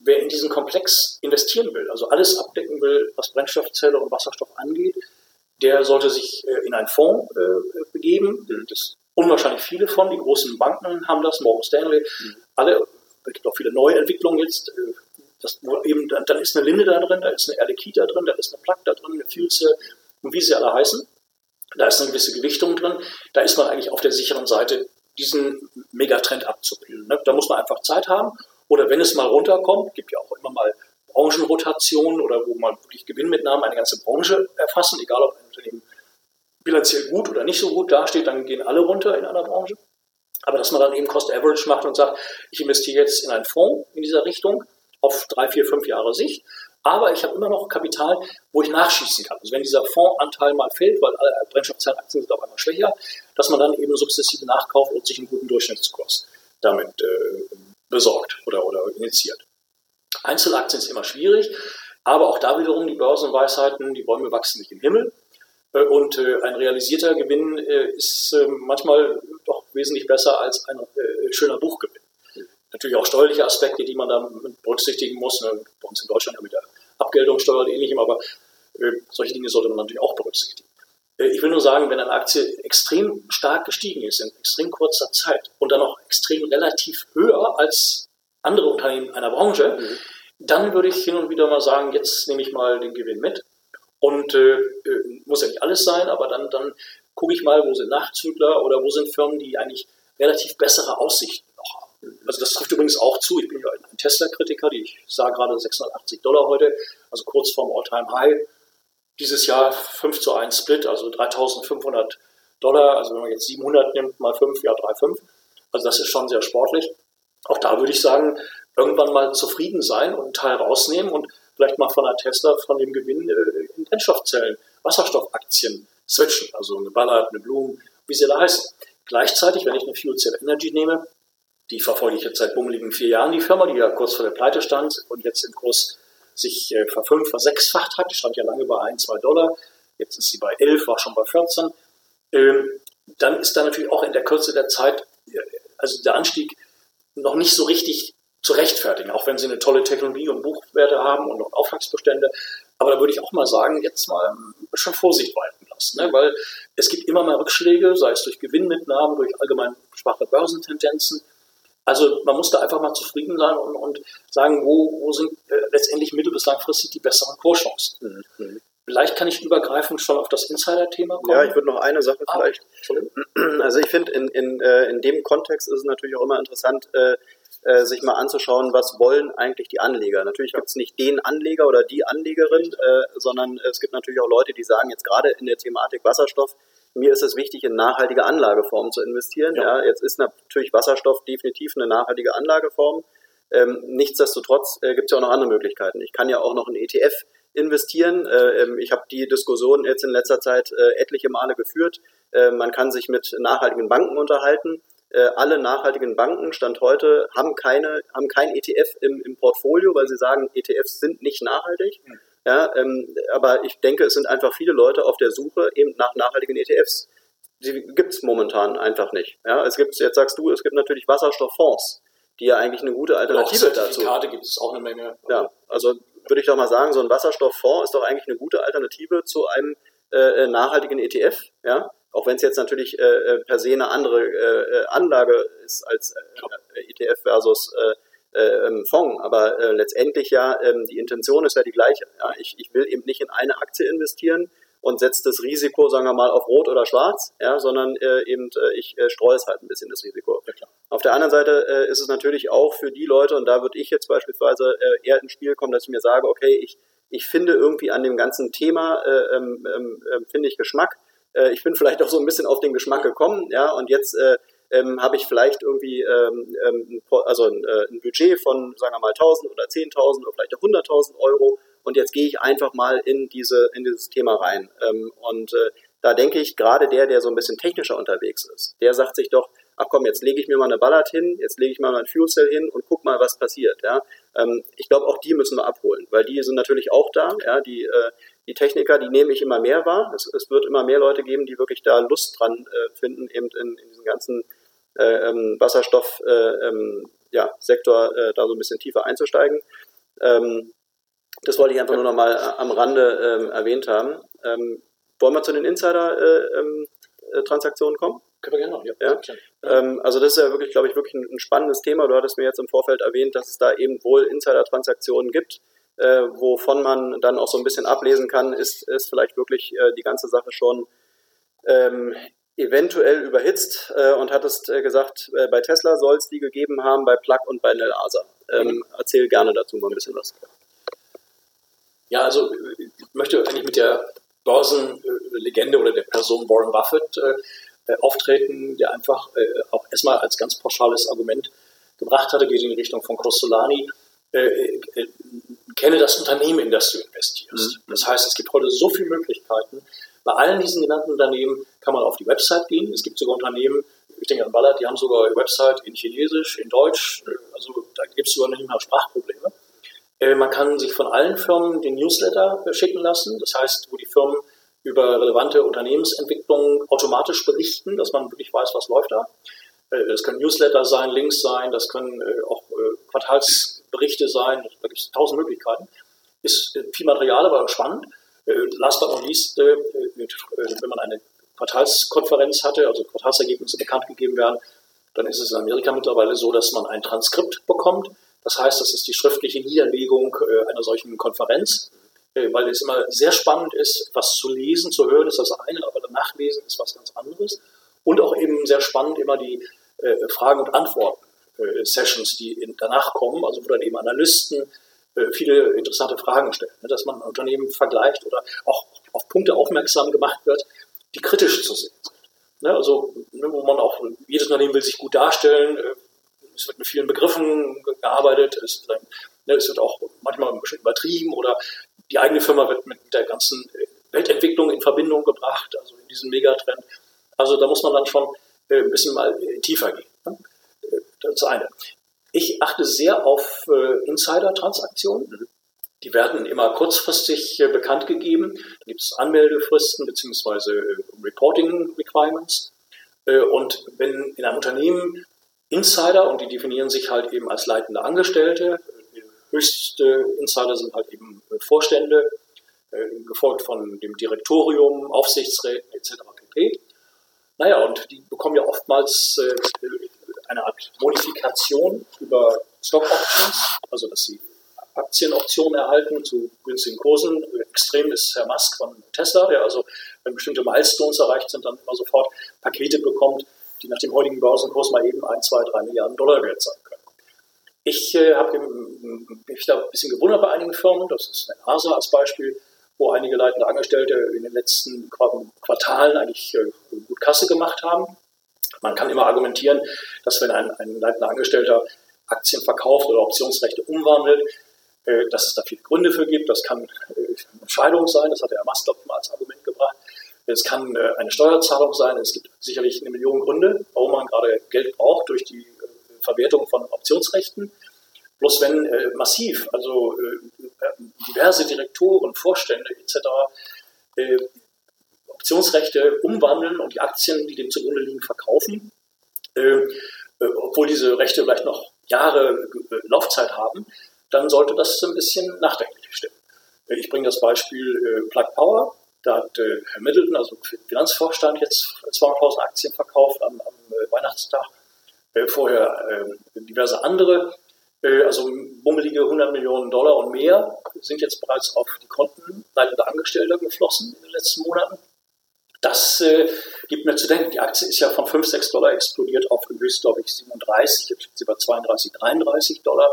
Wer in diesen Komplex investieren will, also alles abdecken will, was Brennstoffzelle und Wasserstoff angeht, der sollte sich äh, in einen Fonds äh, begeben. Das unwahrscheinlich viele von. Die großen Banken haben das, Morgan Stanley, mhm. alle es gibt auch viele neue Entwicklungen jetzt. Äh, das, eben, dann ist eine Linde da drin, da ist eine Erlekit da drin, da ist eine Plug da drin, eine Fuelcell und wie sie alle heißen. Da ist eine gewisse Gewichtung drin. Da ist man eigentlich auf der sicheren Seite, diesen Megatrend abzubilden. Ne? Da muss man einfach Zeit haben Oder wenn es mal runterkommt, gibt ja auch immer mal Branchenrotationen oder wo man wirklich Gewinnmitnahmen eine ganze Branche erfassen, egal ob ein Unternehmen bilanziell gut oder nicht so gut dasteht, dann gehen alle runter in einer Branche. Aber dass man dann eben Cost Average macht und sagt, ich investiere jetzt in einen Fonds in dieser Richtung auf drei, vier, fünf Jahre Sicht, aber ich habe immer noch Kapital, wo ich nachschießen kann. Also wenn dieser Fondsanteil mal fällt, weil alle Brennstoffzellenaktien sind auf einmal schwächer, dass man dann eben sukzessive nachkauft und sich einen guten Durchschnittskurs damit äh, besorgt oder, oder initiiert. Einzelaktien ist immer schwierig, aber auch da wiederum die Börsenweisheiten, die Bäume wachsen nicht im Himmel. Äh, und äh, ein realisierter Gewinn äh, ist manchmal doch wesentlich besser als ein schöner Buchgewinn. Natürlich auch steuerliche Aspekte, die man da berücksichtigen muss. Ne? Bei uns in Deutschland ja mit der Abgeltungssteuer und ähnlichem, aber solche Dinge sollte man natürlich auch berücksichtigen. Ich will nur sagen, wenn eine Aktie extrem stark gestiegen ist in extrem kurzer Zeit und dann auch extrem relativ höher als andere Unternehmen einer Branche, mhm. dann würde ich hin und wieder mal sagen, jetzt nehme ich mal den Gewinn mit. Und äh, äh, muss ja nicht alles sein, aber dann, dann gucke ich mal, wo sind Nachzügler oder wo sind Firmen, die eigentlich relativ bessere Aussichten noch haben. Also das trifft übrigens auch zu. Ich bin ja Tesla-Kritiker, die ich sah gerade 680 Dollar heute, also kurz vorm All-Time-High. Dieses Jahr 5 zu 1 Split, also 3500 Dollar. Also wenn man jetzt 700 nimmt, mal 5, ja 3,5. Also das ist schon sehr sportlich. Auch da würde ich sagen, irgendwann mal zufrieden sein und einen Teil rausnehmen und vielleicht mal von der Tesla von dem Gewinn äh, in Brennstoffzellen, Wasserstoffaktien switchen. Also eine Ballard, eine Bloom, wie sie da heißen. Gleichzeitig, wenn ich eine Fuel Cell Energy nehme, die verfolge ich jetzt seit bummeligen vier Jahren, die Firma, die ja kurz vor der Pleite stand und jetzt im Kurs sich äh, verfünf, versechsfacht hat. Die stand ja lange bei 1, 2 Dollar. Jetzt ist sie bei 11, war schon bei 14. Ähm, dann ist da natürlich auch in der Kürze der Zeit, äh, also der Anstieg noch nicht so richtig zu rechtfertigen, auch wenn sie eine tolle Technologie und Buchwerte haben und Auftragsbestände. Aber da würde ich auch mal sagen, jetzt mal schon Vorsicht walten lassen, ne? weil es gibt immer mal Rückschläge, sei es durch Gewinnmitnahmen, durch allgemein schwache Börsentendenzen. Also man muss da einfach mal zufrieden sein und, und sagen, wo, wo sind äh, letztendlich mittel- bis langfristig die besseren Kurschancen. Mhm. Vielleicht kann ich übergreifend schon auf das Insider-Thema kommen. Ja, ich würde noch eine Sache ah, vielleicht. Also ich finde, in, in, äh, in dem Kontext ist es natürlich auch immer interessant, äh, äh, sich mal anzuschauen, was wollen eigentlich die Anleger. Natürlich gibt es nicht den Anleger oder die Anlegerin, äh, sondern es gibt natürlich auch Leute, die sagen, jetzt gerade in der Thematik Wasserstoff, mir ist es wichtig, in nachhaltige Anlageformen zu investieren. Ja. ja jetzt ist natürlich Wasserstoff definitiv eine nachhaltige Anlageform. Ähm, nichtsdestotrotz äh, gibt es ja auch noch andere Möglichkeiten. Ich kann ja auch noch einen ETF investieren. Äh, ähm, ich habe die Diskussion jetzt in letzter Zeit äh, etliche Male geführt. Äh, man kann sich mit nachhaltigen Banken unterhalten. Äh, alle nachhaltigen Banken Stand heute haben keine, haben kein ETF im, im Portfolio, weil sie sagen, ETFs sind nicht nachhaltig. Mhm. Ja, ähm, aber ich denke, es sind einfach viele Leute auf der Suche eben nach nachhaltigen ETFs. Die gibt es momentan einfach nicht. Ja, es gibt, jetzt sagst du, es gibt natürlich Wasserstofffonds, die ja eigentlich eine gute Alternative dazu. Zertifikate gibt es auch eine Menge. Ja, also würde ich doch mal sagen, so ein Wasserstofffonds ist doch eigentlich eine gute Alternative zu einem äh, äh nachhaltigen ETF. Ja, auch wenn es jetzt natürlich äh, äh, per se eine andere äh, äh Anlage ist als äh, ETF versus äh, ähm, Fonds, aber letztendlich ja ähm, die Intention ist ja die gleiche. Ja? Ich, ich will eben nicht in eine Aktie investieren und setze das Risiko, sagen wir mal, auf Rot oder Schwarz, ja, sondern eben ich streue es halt ein bisschen das Risiko. Ja, auf der anderen Seite ist es natürlich auch für die Leute, und da würde ich jetzt beispielsweise eher ins Spiel kommen, dass ich mir sage, okay, ich, ich finde irgendwie an dem ganzen Thema, ähm, ähm, finde ich Geschmack äh, ich bin vielleicht auch so ein bisschen auf den Geschmack gekommen, ja, und jetzt äh, ähm, habe ich vielleicht irgendwie ähm, ähm, also ein, äh, ein Budget von, sagen wir mal, 1000 oder 10.000 oder vielleicht auch 100.000 Euro und jetzt gehe ich einfach mal in diese in dieses Thema rein ähm, und äh, da denke ich gerade der, der so ein bisschen technischer unterwegs ist, der sagt sich doch, ach komm, jetzt lege ich mir mal eine Ballard hin, jetzt lege ich mal mein Fuel Cell hin und guck mal, was passiert. Ja. Ähm, ich glaube, auch die müssen wir abholen, weil die sind natürlich auch da. Ja. Die, äh, die Techniker, die nehme ich immer mehr wahr. Es, es wird immer mehr Leute geben, die wirklich da Lust dran äh, finden, eben in, in diesen ganzen ähm, Wasserstoff-Sektor äh, ähm, äh, da so ein bisschen tiefer einzusteigen. Ähm, das wollte ich einfach nur noch mal äh, am Rande ähm, erwähnt haben. Wollen wir zu den Insider-Transaktionen kommen? Können wir gerne noch, ja. ja. Ähm, also das ist ja wirklich, glaube ich, wirklich ein, ein, spannendes Thema. Du hattest mir jetzt im Vorfeld erwähnt, dass es da eben wohl Insider-Transaktionen gibt, äh, wovon man dann auch so ein bisschen ablesen kann, ist, ist vielleicht wirklich äh, die ganze Sache schon ähm, eventuell überhitzt äh, und hattest äh, gesagt, äh, bei Tesla soll es die gegeben haben, bei Plug und bei Nelasa. Ähm, erzähl gerne dazu mal ein bisschen was. Ja, also ich möchte eigentlich mit der Börsenlegende oder der Person Warren Buffett äh, äh, auftreten, der einfach äh, auch erstmal als ganz pauschales Argument gebracht hatte, geht in die Richtung von Costolani, kenne das Unternehmen, in das du investierst. Mhm. Das heißt, es gibt heute so viele Möglichkeiten. Bei allen diesen genannten Unternehmen kann man auf die Website gehen. Es gibt sogar Unternehmen, ich denke an Ballard, die haben sogar eine Website in Chinesisch, in Deutsch. Also da gibt es sogar nicht mal Sprachprobleme. Äh, man kann sich von allen Firmen den Newsletter schicken lassen. Das heißt, wo die Firmen über relevante Unternehmensentwicklungen automatisch berichten, dass man wirklich weiß, was läuft da. Äh, das können Newsletter sein, Links sein, das können äh, auch Quartalsberichte sein. Da gibt es tausend Möglichkeiten. Ist viel Material, aber spannend. Last but not least, wenn man eine Quartalskonferenz hatte, also Quartalsergebnisse bekannt gegeben werden, dann ist es in Amerika mittlerweile so, dass man ein Transkript bekommt das heißt, das ist die schriftliche Niederlegung äh, einer solchen Konferenz, äh, weil es immer sehr spannend ist, was zu lesen, zu hören ist das eine, aber danach lesen ist was ganz anderes. Und auch eben sehr spannend immer die äh, Fragen und Antworten Sessions, die danach kommen, also wo dann eben Analysten viele interessante Fragen stellen, ne, dass man Unternehmen vergleicht oder auch auf Punkte aufmerksam gemacht wird, die kritisch zu sehen sind. Ne, also, ne, wo man auch, jedes Unternehmen will sich gut darstellen, es wird mit vielen Begriffen gearbeitet, es, ne, es wird auch manchmal ein bisschen übertrieben oder die eigene Firma wird mit der ganzen Weltentwicklung in Verbindung gebracht, also in diesen Megatrend. Also da muss man dann schon äh, ein bisschen mal äh, tiefer gehen. Ne? Äh, das eine. Ich achte sehr auf Insider-Transaktionen. Die werden immer kurzfristig bekannt gegeben. Da gibt es Anmeldefristen bzw. Reporting Requirements. Und wenn in einem Unternehmen Insider und die definieren sich halt eben als leitende Angestellte. Höchste Insider sind halt eben Vorstände, äh, gefolgt von dem Direktorium, Aufsichtsräten etc. pp. Naja, und die bekommen ja oftmals äh, eine Art Modifikation über Stock Options, also dass sie Aktienoptionen erhalten zu günstigen Kursen. Extrem ist Herr Musk von Tesla, der also, wenn bestimmte Milestones erreicht sind, dann immer sofort Pakete bekommt, die nach dem heutigen Börsenkurs mal eben ein, zwei, drei Milliarden Dollar wert sein können. Ich äh, habe mich da ein bisschen gewundert bei einigen Firmen, das ist eine NASA als Beispiel, wo einige leitende Angestellte in den letzten Quartalen eigentlich äh, gut Kasse gemacht haben. Man kann immer argumentieren, dass wenn ein, ein leitender Angestellter Aktien verkauft oder Optionsrechte umwandelt, dass es da viele Gründe für gibt. Das kann äh, eine Entscheidung sein, das hat der Herr Mast, glaube ich, mal als Argument gebracht. Es kann äh, eine Steuerzahlung sein. Es gibt sicherlich eine Million Gründe, warum man gerade Geld braucht durch die äh, Verwertung von Optionsrechten. Bloß wenn äh, massiv, also diverse Direktoren, Vorstände etc. Optionsrechte umwandeln und die Aktien, die dem zugrunde liegen, verkaufen, obwohl diese Rechte vielleicht noch Jahre Laufzeit haben, dann sollte das ein bisschen nachdenklich stimmen. Ich bringe das Beispiel Plug Power. Da hat äh, Herr Middleton, also Finanzvorstand, jetzt 200.000 Aktien verkauft am, am äh, Weihnachtstag. Äh, vorher ähm, diverse andere, äh, also bummelige 100 Millionen Dollar und mehr sind jetzt bereits auf die Konten leitender Angestellter geflossen in den letzten Monaten. Das äh, gibt mir zu denken, die Aktie ist ja von 5, 6 Dollar explodiert auf im Höchst, glaube ich, 37, jetzt sind sie bei 32, 33 Dollar.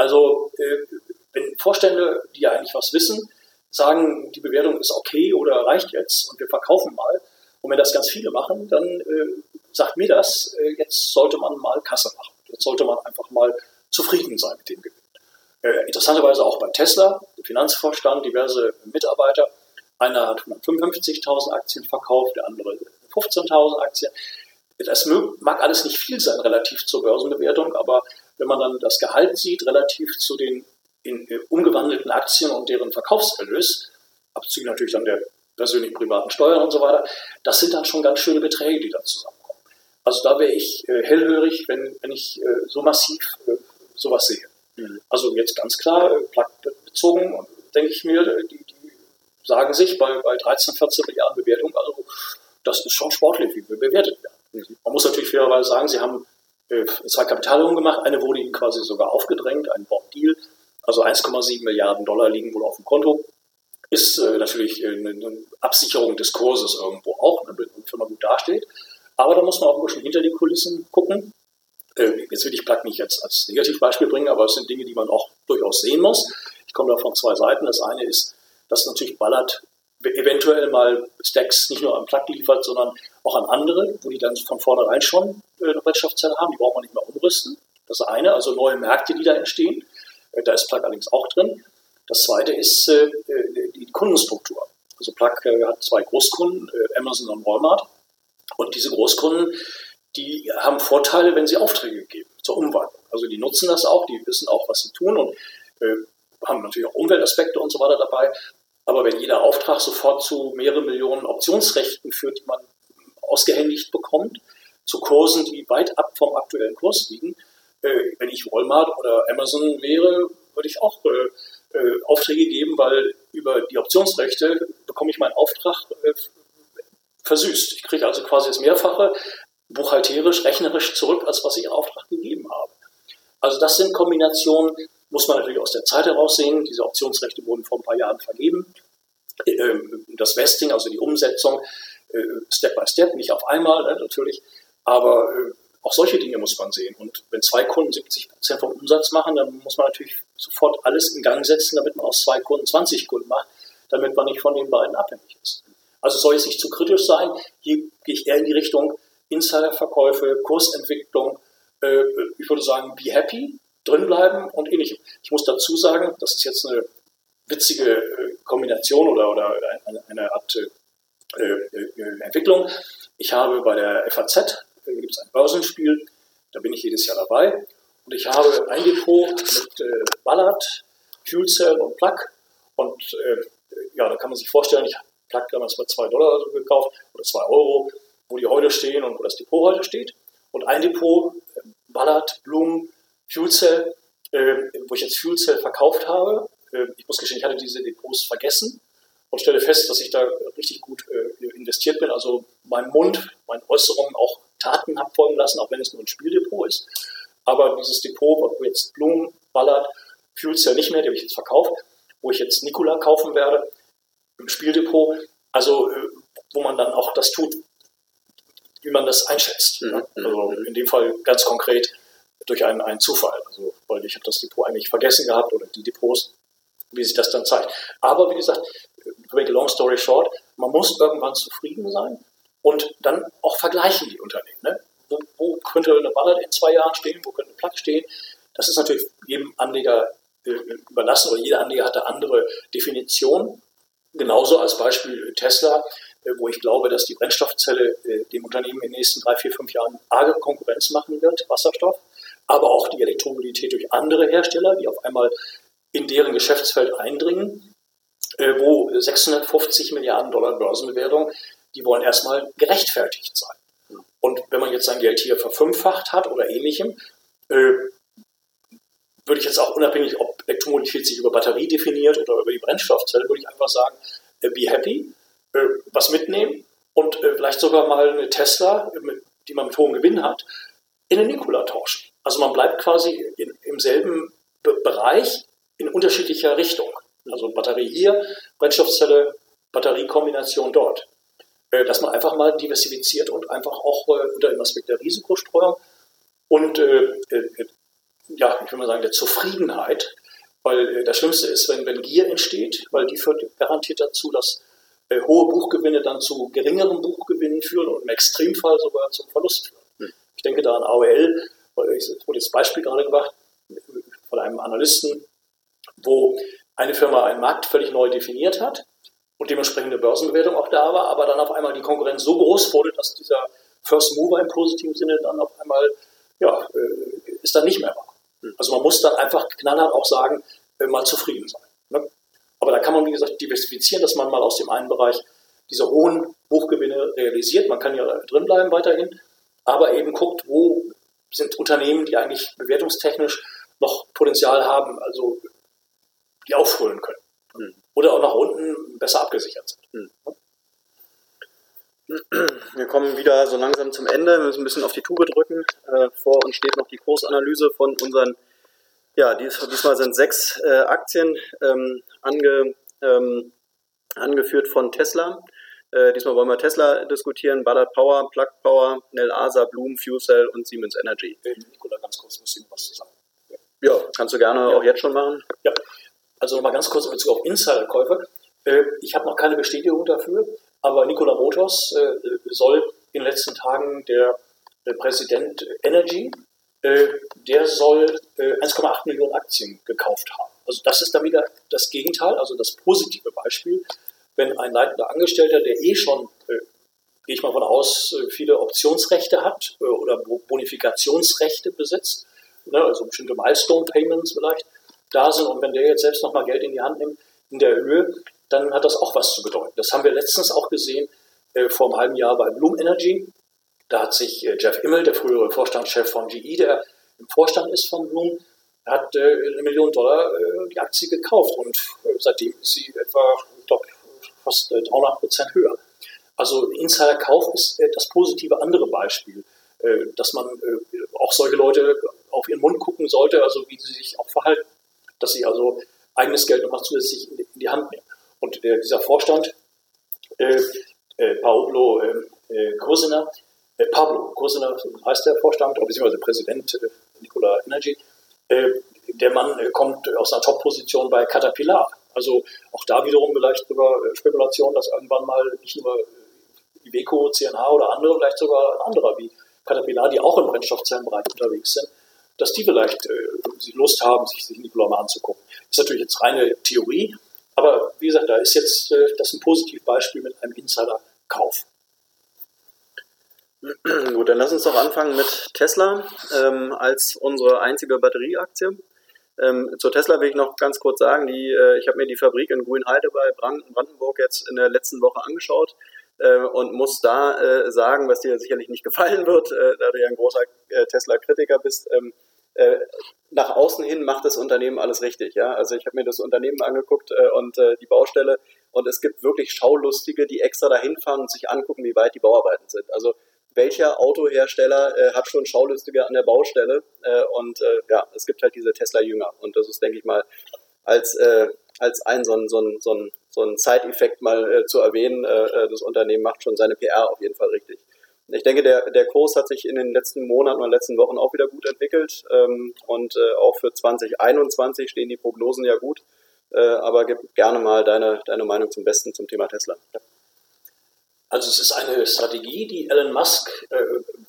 Also äh, wenn Vorstände, die ja eigentlich was wissen, sagen, die Bewertung ist okay oder reicht jetzt und wir verkaufen mal. Und wenn das ganz viele machen, dann äh, sagt mir das, äh, jetzt sollte man mal Kasse machen. Jetzt sollte man einfach mal zufrieden sein mit dem Gewinn. Äh, interessanterweise auch bei Tesla, der Finanzvorstand, diverse Mitarbeiter. Einer hat 155.000 Aktien verkauft, der andere 15.000 Aktien. Das mag alles nicht viel sein relativ zur Börsenbewertung, aber wenn man dann das Gehalt sieht, relativ zu den in umgewandelten Aktien und deren Verkaufserlös, abzüglich natürlich dann der persönlichen privaten Steuern und so weiter, das sind dann schon ganz schöne Beträge, die da zusammenkommen. Also da wäre ich äh, hellhörig, wenn, wenn ich äh, so massiv äh, sowas sehe. Mhm. Also jetzt ganz klar, äh, bezogen, denke ich mir, die, die sagen sich bei, bei 13, 14 Milliarden Bewertung, also das ist schon sportlich, wie wir bewertet werden. Mhm. Man muss natürlich fairerweise sagen, sie haben äh, zwei Kapitalierungen gemacht, eine wurde ihnen quasi sogar aufgedrängt, ein Bond-Deal, also 1,7 Milliarden Dollar liegen wohl auf dem Konto. Ist äh, natürlich eine, eine, Absicherung des Kurses irgendwo auch, ne, wenn die Firma gut dasteht. Aber da muss man auch ein bisschen hinter die Kulissen gucken. Äh, jetzt will ich Plug nicht jetzt als Negativbeispiel bringen, aber es sind Dinge, die man auch durchaus sehen muss. Ich komme da von zwei Seiten. Das eine ist, dass natürlich Ballard eventuell mal Stacks nicht nur am Plug liefert, sondern auch an andere, wo die dann von vornherein schon äh, eine Wirtschaftszelle haben. Die braucht man nicht mehr umrüsten. Das eine, also neue Märkte, die da entstehen. Äh, da ist Plug allerdings auch drin. Das zweite ist äh, die Kundenstruktur. Also Plug hat zwei Großkunden, Amazon und Walmart. Und diese Großkunden, die haben Vorteile, wenn sie Aufträge geben zur Umwandlung. Also die nutzen das auch, die wissen auch, was sie tun und äh, haben natürlich auch Umweltaspekte und so weiter dabei. Aber wenn jeder Auftrag sofort zu mehreren Millionen Optionsrechten führt, die man ausgehändigt bekommt, zu Kursen, die weit ab vom aktuellen Kurs liegen, äh, wenn ich Walmart oder Amazon wäre, würde ich auch äh, äh, Aufträge geben, weil über die Optionsrechte bekomme ich meinen Auftrag äh, versüßt. Ich kriege also quasi das Mehrfache buchhalterisch, rechnerisch zurück, als was ich in Auftrag gegeben habe. Also das sind Kombinationen, muss man natürlich aus der Zeit heraus sehen. Diese Optionsrechte wurden vor ein paar Jahren vergeben. Ähm, das Vesting, also die Umsetzung, äh, Step by Step, nicht auf einmal ne, natürlich, aber äh, auch solche Dinge muss man sehen. Und wenn zwei Kunden 70 Prozent vom Umsatz machen, dann muss man natürlich sofort alles in Gang setzen, damit man aus zwei Kunden 20 Kunden macht, damit man nicht von den beiden abhängig ist. Also soll es nicht zu kritisch sein. Hier gehe ich eher in die Richtung Insiderverkäufe, Kursentwicklung. Äh, ich würde sagen, be happy, drinbleiben und ähnlichem. Ich muss dazu sagen, das ist jetzt eine witzige äh, Kombination oder, oder eine, eine Art äh, äh, Entwicklung. Ich habe bei der FAZ, äh, gibt es ein Börsenspiel, da bin ich jedes Jahr dabei und ich habe ein Depot mit äh, Ballard, Fuel Cell und Plug und äh, ja, da kann man sich vorstellen, ich habe Plug damals bei 2 Dollar gekauft oder 2 Euro, wo die heute stehen und wo das Depot heute steht. Und ein Depot, Ballard, Bloom, Fuel Cell, äh, wo ich jetzt Fuel Cell verkauft habe. Äh, ich muss gestehen, ich hatte diese Depots vergessen und stelle fest, dass ich da richtig gut äh, investiert bin. Also mein Mund, meine Äußerungen auch Taten habe folgen lassen, auch wenn es nur ein Spieldepot ist. Aber dieses Depot, wo jetzt Blumen, Ballard, Fuel Cell nicht mehr, die habe ich jetzt verkauft, wo ich jetzt Nikola kaufen werde, im Spieldepot, also äh, wo man dann auch das tut, wie man das einschätzt. Mhm. Also in dem Fall ganz konkret durch einen, einen Zufall. Also, weil ich habe das Depot eigentlich vergessen gehabt oder die Depots, wie sich das dann zeigt. Aber wie gesagt, to make a long story short, man muss irgendwann zufrieden sein und dann auch vergleichen die Unternehmen. Ne? Wo, wo, könnte eine Ballard in zwei Jahren stehen, wo könnte ein Plug stehen? Das ist natürlich jedem Anleger äh, überlassen oder jeder Anleger hat eine andere Definition. Genauso als Beispiel Tesla äh, wo ich glaube, dass die Brennstoffzelle äh, dem Unternehmen in den nächsten drei, vier, fünf Jahren arge Konkurrenz machen wird, Wasserstoff, aber auch die Elektromobilität durch andere Hersteller, die auf einmal in deren Geschäftsfeld eindringen, äh, wo 650 Milliarden Dollar Börsenbewertung, die wollen erstmal gerechtfertigt sein. Und wenn man jetzt sein Geld hier verfünffacht hat oder ähnlichem, würde ich jetzt auch unabhängig, ob Elektromobilität sich über Batterie definiert oder über die Brennstoffzelle, würde ich einfach sagen, be happy äh, was mitnehmen und äh, vielleicht sogar mal eine Tesla, die man mit hohem Gewinn hat, in eine Nikola tauschen. Also man bleibt quasi in, im selben Be Bereich in unterschiedlicher Richtung. Also Batterie hier, Brennstoffzelle, Batteriekombination dort. Äh, dass man einfach mal diversifiziert und einfach auch äh, unter dem Aspekt der Risikostreuung und äh, äh, ja, ich will mal sagen, der Zufriedenheit, weil das Schlimmste ist, wenn, wenn Gier entsteht, weil die führt garantiert dazu, dass äh, hohe Buchgewinne dann zu geringeren Buchgewinnen führen und im Extremfall sogar zum Verlust führen. Hm. Ich denke da an AOL, es wurde jetzt Beispiel gerade gemacht von einem Analysten, wo eine Firma einen Markt völlig neu definiert hat und dementsprechende Börsenbewertung auch da war, aber dann auf einmal die Konkurrenz so groß wurde, dass dieser First Mover im positiven Sinne dann auf einmal, ja, äh, ist dann nicht mehr war. Hm. Also man muss dann einfach knallhart auch sagen, äh, mal zufrieden sein. Ne? Aber da kann man, wie gesagt, diversifizieren, dass man mal aus dem einen Bereich diese hohen Buchgewinne realisiert. Man kann ja drin bleiben weiterhin, aber eben guckt, wo sind Unternehmen, die eigentlich bewertungstechnisch noch Potenzial haben, also die aufholen können. Mhm. Oder auch nach unten besser abgesichert sind. Mhm. Wir kommen wieder so langsam zum Ende, wir müssen ein bisschen auf die Tube drücken. Äh, vor uns steht noch die Kursanalyse von unseren ja, dies, diesmal sind sechs äh, Aktien ähm, ange, ähm, angeführt von Tesla. Äh, diesmal wollen wir Tesla diskutieren, Ballard Power, Plug Power, Nel Asa, Bloom, Fuel Cell und Siemens Energy. Nikola, ganz kurz, muss ich was zu sagen. Ja, kannst du gerne ja. auch jetzt schon machen. Ja, also nochmal ganz kurz in Bezug auf Insiderkäufe. Äh, ich habe noch keine Bestätigung dafür, aber Nikola Motors äh, soll in den letzten Tagen der Präsident Energy, der soll 1,8 Millionen Aktien gekauft haben. Also das ist dann wieder das Gegenteil, also das positive Beispiel. Wenn ein leitender Angestellter, der eh schon, gehe ich mal davon aus, viele Optionsrechte hat oder Bonifikationsrechte besitzt, ne, also bestimmte Milestone-Payments vielleicht da sind und wenn der jetzt selbst nochmal Geld in die Hand nimmt in der Höhe, dann hat das auch was zu bedeuten. Das haben wir letztens auch gesehen äh, vor einem halben Jahr bei Bloom Energy. Da hat sich äh, Jeff Immel, der frühere Vorstandschef von GE, der im Vorstand ist von Bloom, hat äh, eine Million Dollar äh, die Aktie gekauft und äh, seitdem ist sie etwa fast 300 äh, Prozent höher. Also Insider-Kauf ist das positive andere Beispiel, dass man auch solche Leute auf ihren Mund gucken sollte, also wie sie sich auch verhalten. Dass sie also eigenes Geld nochmal zusätzlich in die Hand nehmen. Und äh, dieser Vorstand, äh, äh, Paolo äh, Cosina, äh, Pablo Cosina heißt der Vorstand, beziehungsweise Präsident äh, Nikola Energy, äh, der Mann kommt aus einer Top-Position bei Caterpillar. Also auch da wiederum vielleicht sogar Spekulation, dass irgendwann mal nicht nur Iveco, CNH oder andere, vielleicht sogar ein anderer wie Caterpillar, die auch im Brennstoffzellenbereich unterwegs sind, dass die vielleicht äh, Lust haben, sich, sich Nikola mal anzugucken. Das ist natürlich jetzt reine Theorie, aber wie gesagt, da ist jetzt äh, das ein Positivbeispiel mit einem Insider-Kauf. [clears throat] Gut, dann lass uns doch anfangen mit Tesla ähm, als unsere einzige Batterieaktie. Ähm, zur Tesla will ich noch ganz kurz sagen, die, äh, ich habe mir die Fabrik in Grünheide bei Brandenburg jetzt in der letzten Woche angeschaut äh, und muss da äh, sagen, was dir sicherlich nicht [laughs] gefallen wird, äh, da du ja ein großer äh, Tesla-Kritiker bist. Ähm, äh, nach außen hin macht das Unternehmen alles richtig. Ja? Also ich habe mir das Unternehmen angeguckt äh, und äh, die Baustelle und es gibt wirklich Schaulustige, die extra dahin fahren und sich angucken, wie weit die Bauarbeiten sind. Also welcher Autohersteller äh, hat schon Schaulustige an der Baustelle? Äh, und äh, ja, es gibt halt diese Tesla-Jünger. Und das ist, denke ich mal, als, äh, als ein so ein, so ein, so ein, so ein Side-Effekt mal äh, zu erwähnen, äh, das Unternehmen macht schon seine PR auf jeden Fall richtig. Ich denke, der, der Kurs hat sich in den letzten Monaten und letzten Wochen auch wieder gut entwickelt. Ähm, und auch für 2021 stehen die Prognosen ja gut. Aber gib gerne mal deine, deine Meinung zum Besten zum Thema Tesla. Also es ist eine Strategie, die Elon Musk äh,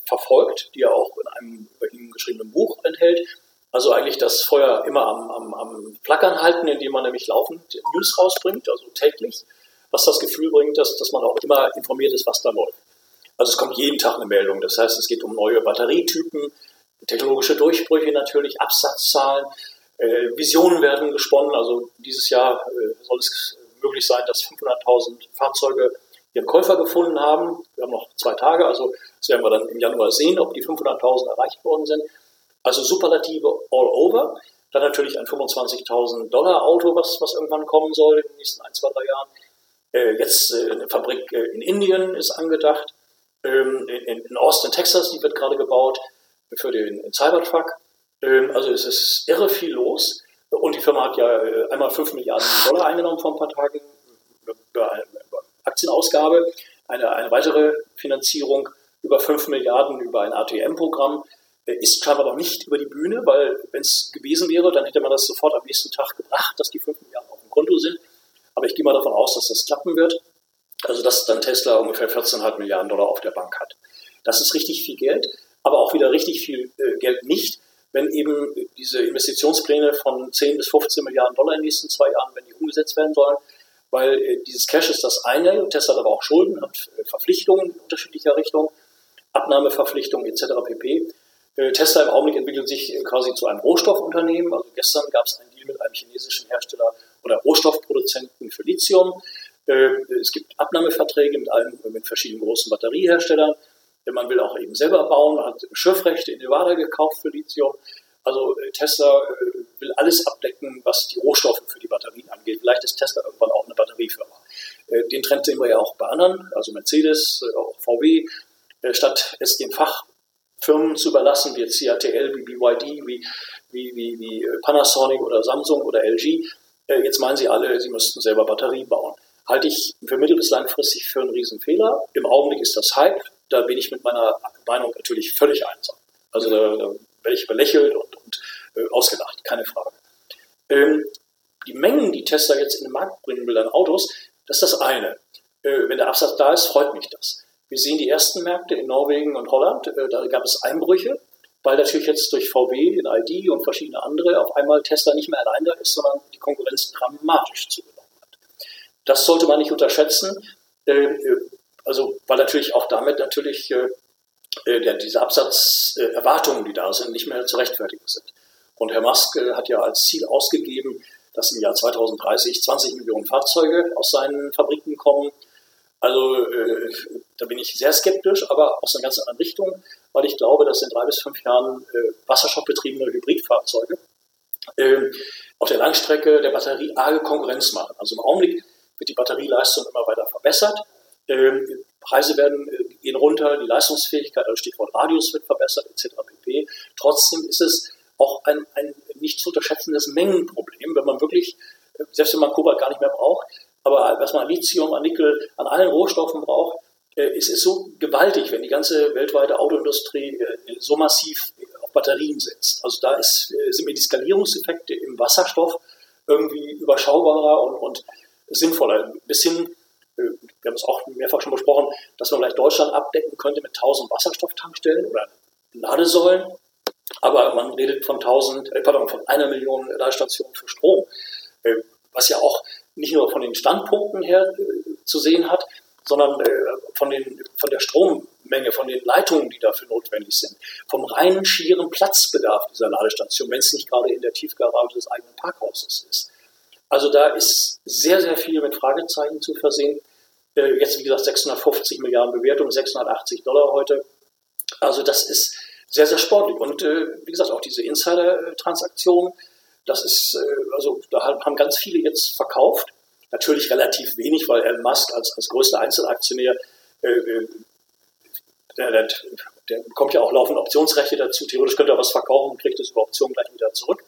verfolgt, die er auch in einem über ihn geschriebenen Buch enthält. Also eigentlich das Feuer immer am, am, am Flackern halten, indem man nämlich laufend News rausbringt, also täglich, was das Gefühl bringt, dass, dass man auch immer informiert ist, was da läuft. Also es kommt jeden Tag eine Meldung. Das heißt, es geht um neue Batterietypen, technologische Durchbrüche natürlich, Absatzzahlen, äh, Visionen werden gesponnen. Also dieses Jahr äh, soll es möglich sein, dass 500.000 Fahrzeuge ihren Käufer gefunden haben. Wir haben noch zwei Tage, also das werden wir dann im Januar sehen, ob die 500.000 erreicht worden sind. Also Superlative all over. Dann natürlich ein 25.000 Dollar Auto, was, was irgendwann kommen soll in den nächsten ein, zwei, drei Jahren. Äh, jetzt äh, eine Fabrik äh, in Indien ist angedacht ähm, in, in, Austin, Texas, die wird gerade gebaut für den Cybertruck. Ähm, also es ist irre viel los. Und die Firma hat ja äh, einmal 5 Milliarden Dollar eingenommen vor ein paar Tagen über eine Aktienausgabe, eine, eine weitere Finanzierung über 5 Milliarden über ein ATM-Programm ist scheinbar noch nicht über die Bühne, weil wenn es gewesen wäre, dann hätte man das sofort am nächsten Tag gebracht, dass die 5 Milliarden auf dem Konto sind. Aber ich gehe mal davon aus, dass das klappen wird. Also dass dann Tesla ungefähr 14,5 Milliarden Dollar auf der Bank hat. Das ist richtig viel Geld, aber auch wieder richtig viel äh, Geld nicht, wenn eben diese Investitionspläne von 10 bis 15 Milliarden Dollar in den nächsten zwei Jahren, wenn die umgesetzt werden sollen, weil äh, dieses Cash ist das eine, Tesla hat aber auch Schulden, hat äh, Verpflichtungen in unterschiedlicher Richtung, Abnahmeverpflichtungen etc. pp. Äh, Tesla im Augenblick entwickelt sich äh, quasi zu einem Rohstoffunternehmen. Also gestern gab es einen Deal mit einem chinesischen Hersteller oder Rohstoffproduzenten für Lithium. Es gibt Abnahmeverträge mit allen, mit verschiedenen großen Batterieherstellern. Man will auch eben selber bauen, hat Schiffrechte in Nevada gekauft für Lithium. Also äh, Tesla äh, will alles abdecken, was die Rohstoffe für die Batterien angeht. Vielleicht ist Tesla irgendwann auch eine Batteriefirma. Den Trend sehen wir ja auch bei anderen, also Mercedes, auch VW. Statt es den Fachfirmen zu überlassen, wie CATL, wie BYD, wie, wie, wie, wie Panasonic oder Samsung oder LG, jetzt meinen sie alle, sie müssten selber Batterie bauen. halte ich für mittel- bis langfristig für einen Riesenfehler. Im Augenblick ist das Hype. Da bin ich mit meiner Meinung natürlich völlig einsam. Also da, ich belächelt und, und äh, ausgelacht, keine Frage. Ähm, die Mengen, die Tesla jetzt in den Markt bringen will an Autos, das ist das eine. Äh, wenn der Absatz da ist, freut mich das. Wir sehen die ersten Märkte in Norwegen und Holland, äh, da gab es Einbrüche, weil natürlich jetzt durch VW, in ID und verschiedene andere auf einmal Tesla nicht mehr allein da ist, sondern die Konkurrenz dramatisch zugenommen hat. Das sollte man nicht unterschätzen, äh, also weil natürlich auch damit natürlich diese Absatzerwartungen, die da sind, nicht mehr zu rechtfertigen sind. Und Herr Musk hat ja als Ziel ausgegeben, dass im Jahr 2030 20 Millionen Fahrzeuge aus seinen Fabriken kommen. Also äh, da bin ich sehr skeptisch, aber aus einer ganz anderen Richtung, weil ich glaube, dass in drei bis fünf Jahren äh, wasserstoffbetriebene Hybridfahrzeuge äh, auf der Langstrecke der Batterie arge Konkurrenz machen. Also im Augenblick wird die Batterieleistung immer weiter verbessert. Ähm, Preise werden äh, gehen runter, die Leistungsfähigkeit, also Stichwort Radius wird verbessert, etc. pp. Trotzdem ist es auch ein, ein nicht zu unterschätzendes Mengenproblem, wenn man wirklich, selbst wenn man Kobalt gar nicht mehr braucht, aber was man an Lithium, an Nickel, an allen Rohstoffen braucht, äh, es ist so gewaltig, wenn die ganze weltweite Autoindustrie äh, so massiv auf Batterien setzt. Also da ist, äh, sind mir die Skalierungseffekte im Wasserstoff irgendwie überschaubarer und, und sinnvoller. Bis hin, wir haben es auch mehrfach schon besprochen, dass man vielleicht Deutschland abdecken könnte mit 1000 Wasserstofftankstellen oder Ladesäulen. Aber man redet von 1000, äh, pardon, von einer Million Ladestationen für Strom, äh, was ja auch nicht nur von den Standpunkten her äh, zu sehen hat, sondern äh, von, den, von der Strommenge, von den Leitungen, die dafür notwendig sind, vom reinen schieren Platzbedarf dieser Ladestation, wenn es nicht gerade in der Tiefgarage des eigenen Parkhauses ist. Also da ist sehr, sehr viel mit Fragezeichen zu versehen. Äh, jetzt, wie gesagt, 650 Milliarden Bewertung, 680 Dollar heute. Also das ist sehr, sehr sportlich. Und äh, wie gesagt, auch diese Insider-Transaktionen, das ist, äh, also da haben ganz viele jetzt verkauft. Natürlich relativ wenig, weil Elon Musk als, als größter Einzelaktionär, äh, äh der, der, der, bekommt ja auch laufend Optionsrechte dazu. Theoretisch könnte er was verkaufen und kriegt es über Optionen gleich wieder zurück.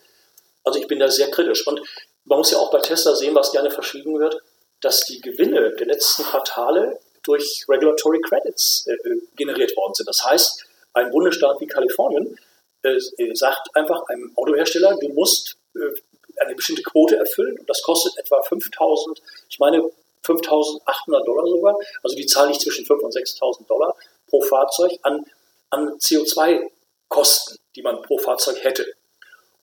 Also ich bin da sehr kritisch. Und man muss ja auch bei Tesla sehen, was gerne verschwiegen wird, dass die Gewinne der letzten Quartale durch Regulatory Credits äh, äh generiert worden sind. Das heißt, ein Bundesstaat wie Kalifornien äh, sagt einfach einem Autohersteller, du musst äh, eine bestimmte Quote erfüllen und das kostet etwa 5000, ich meine 5800 Dollar sogar, also die zahle ich zwischen 5 und 6000 Dollar pro Fahrzeug an, an CO2-Kosten, die man pro Fahrzeug hätte.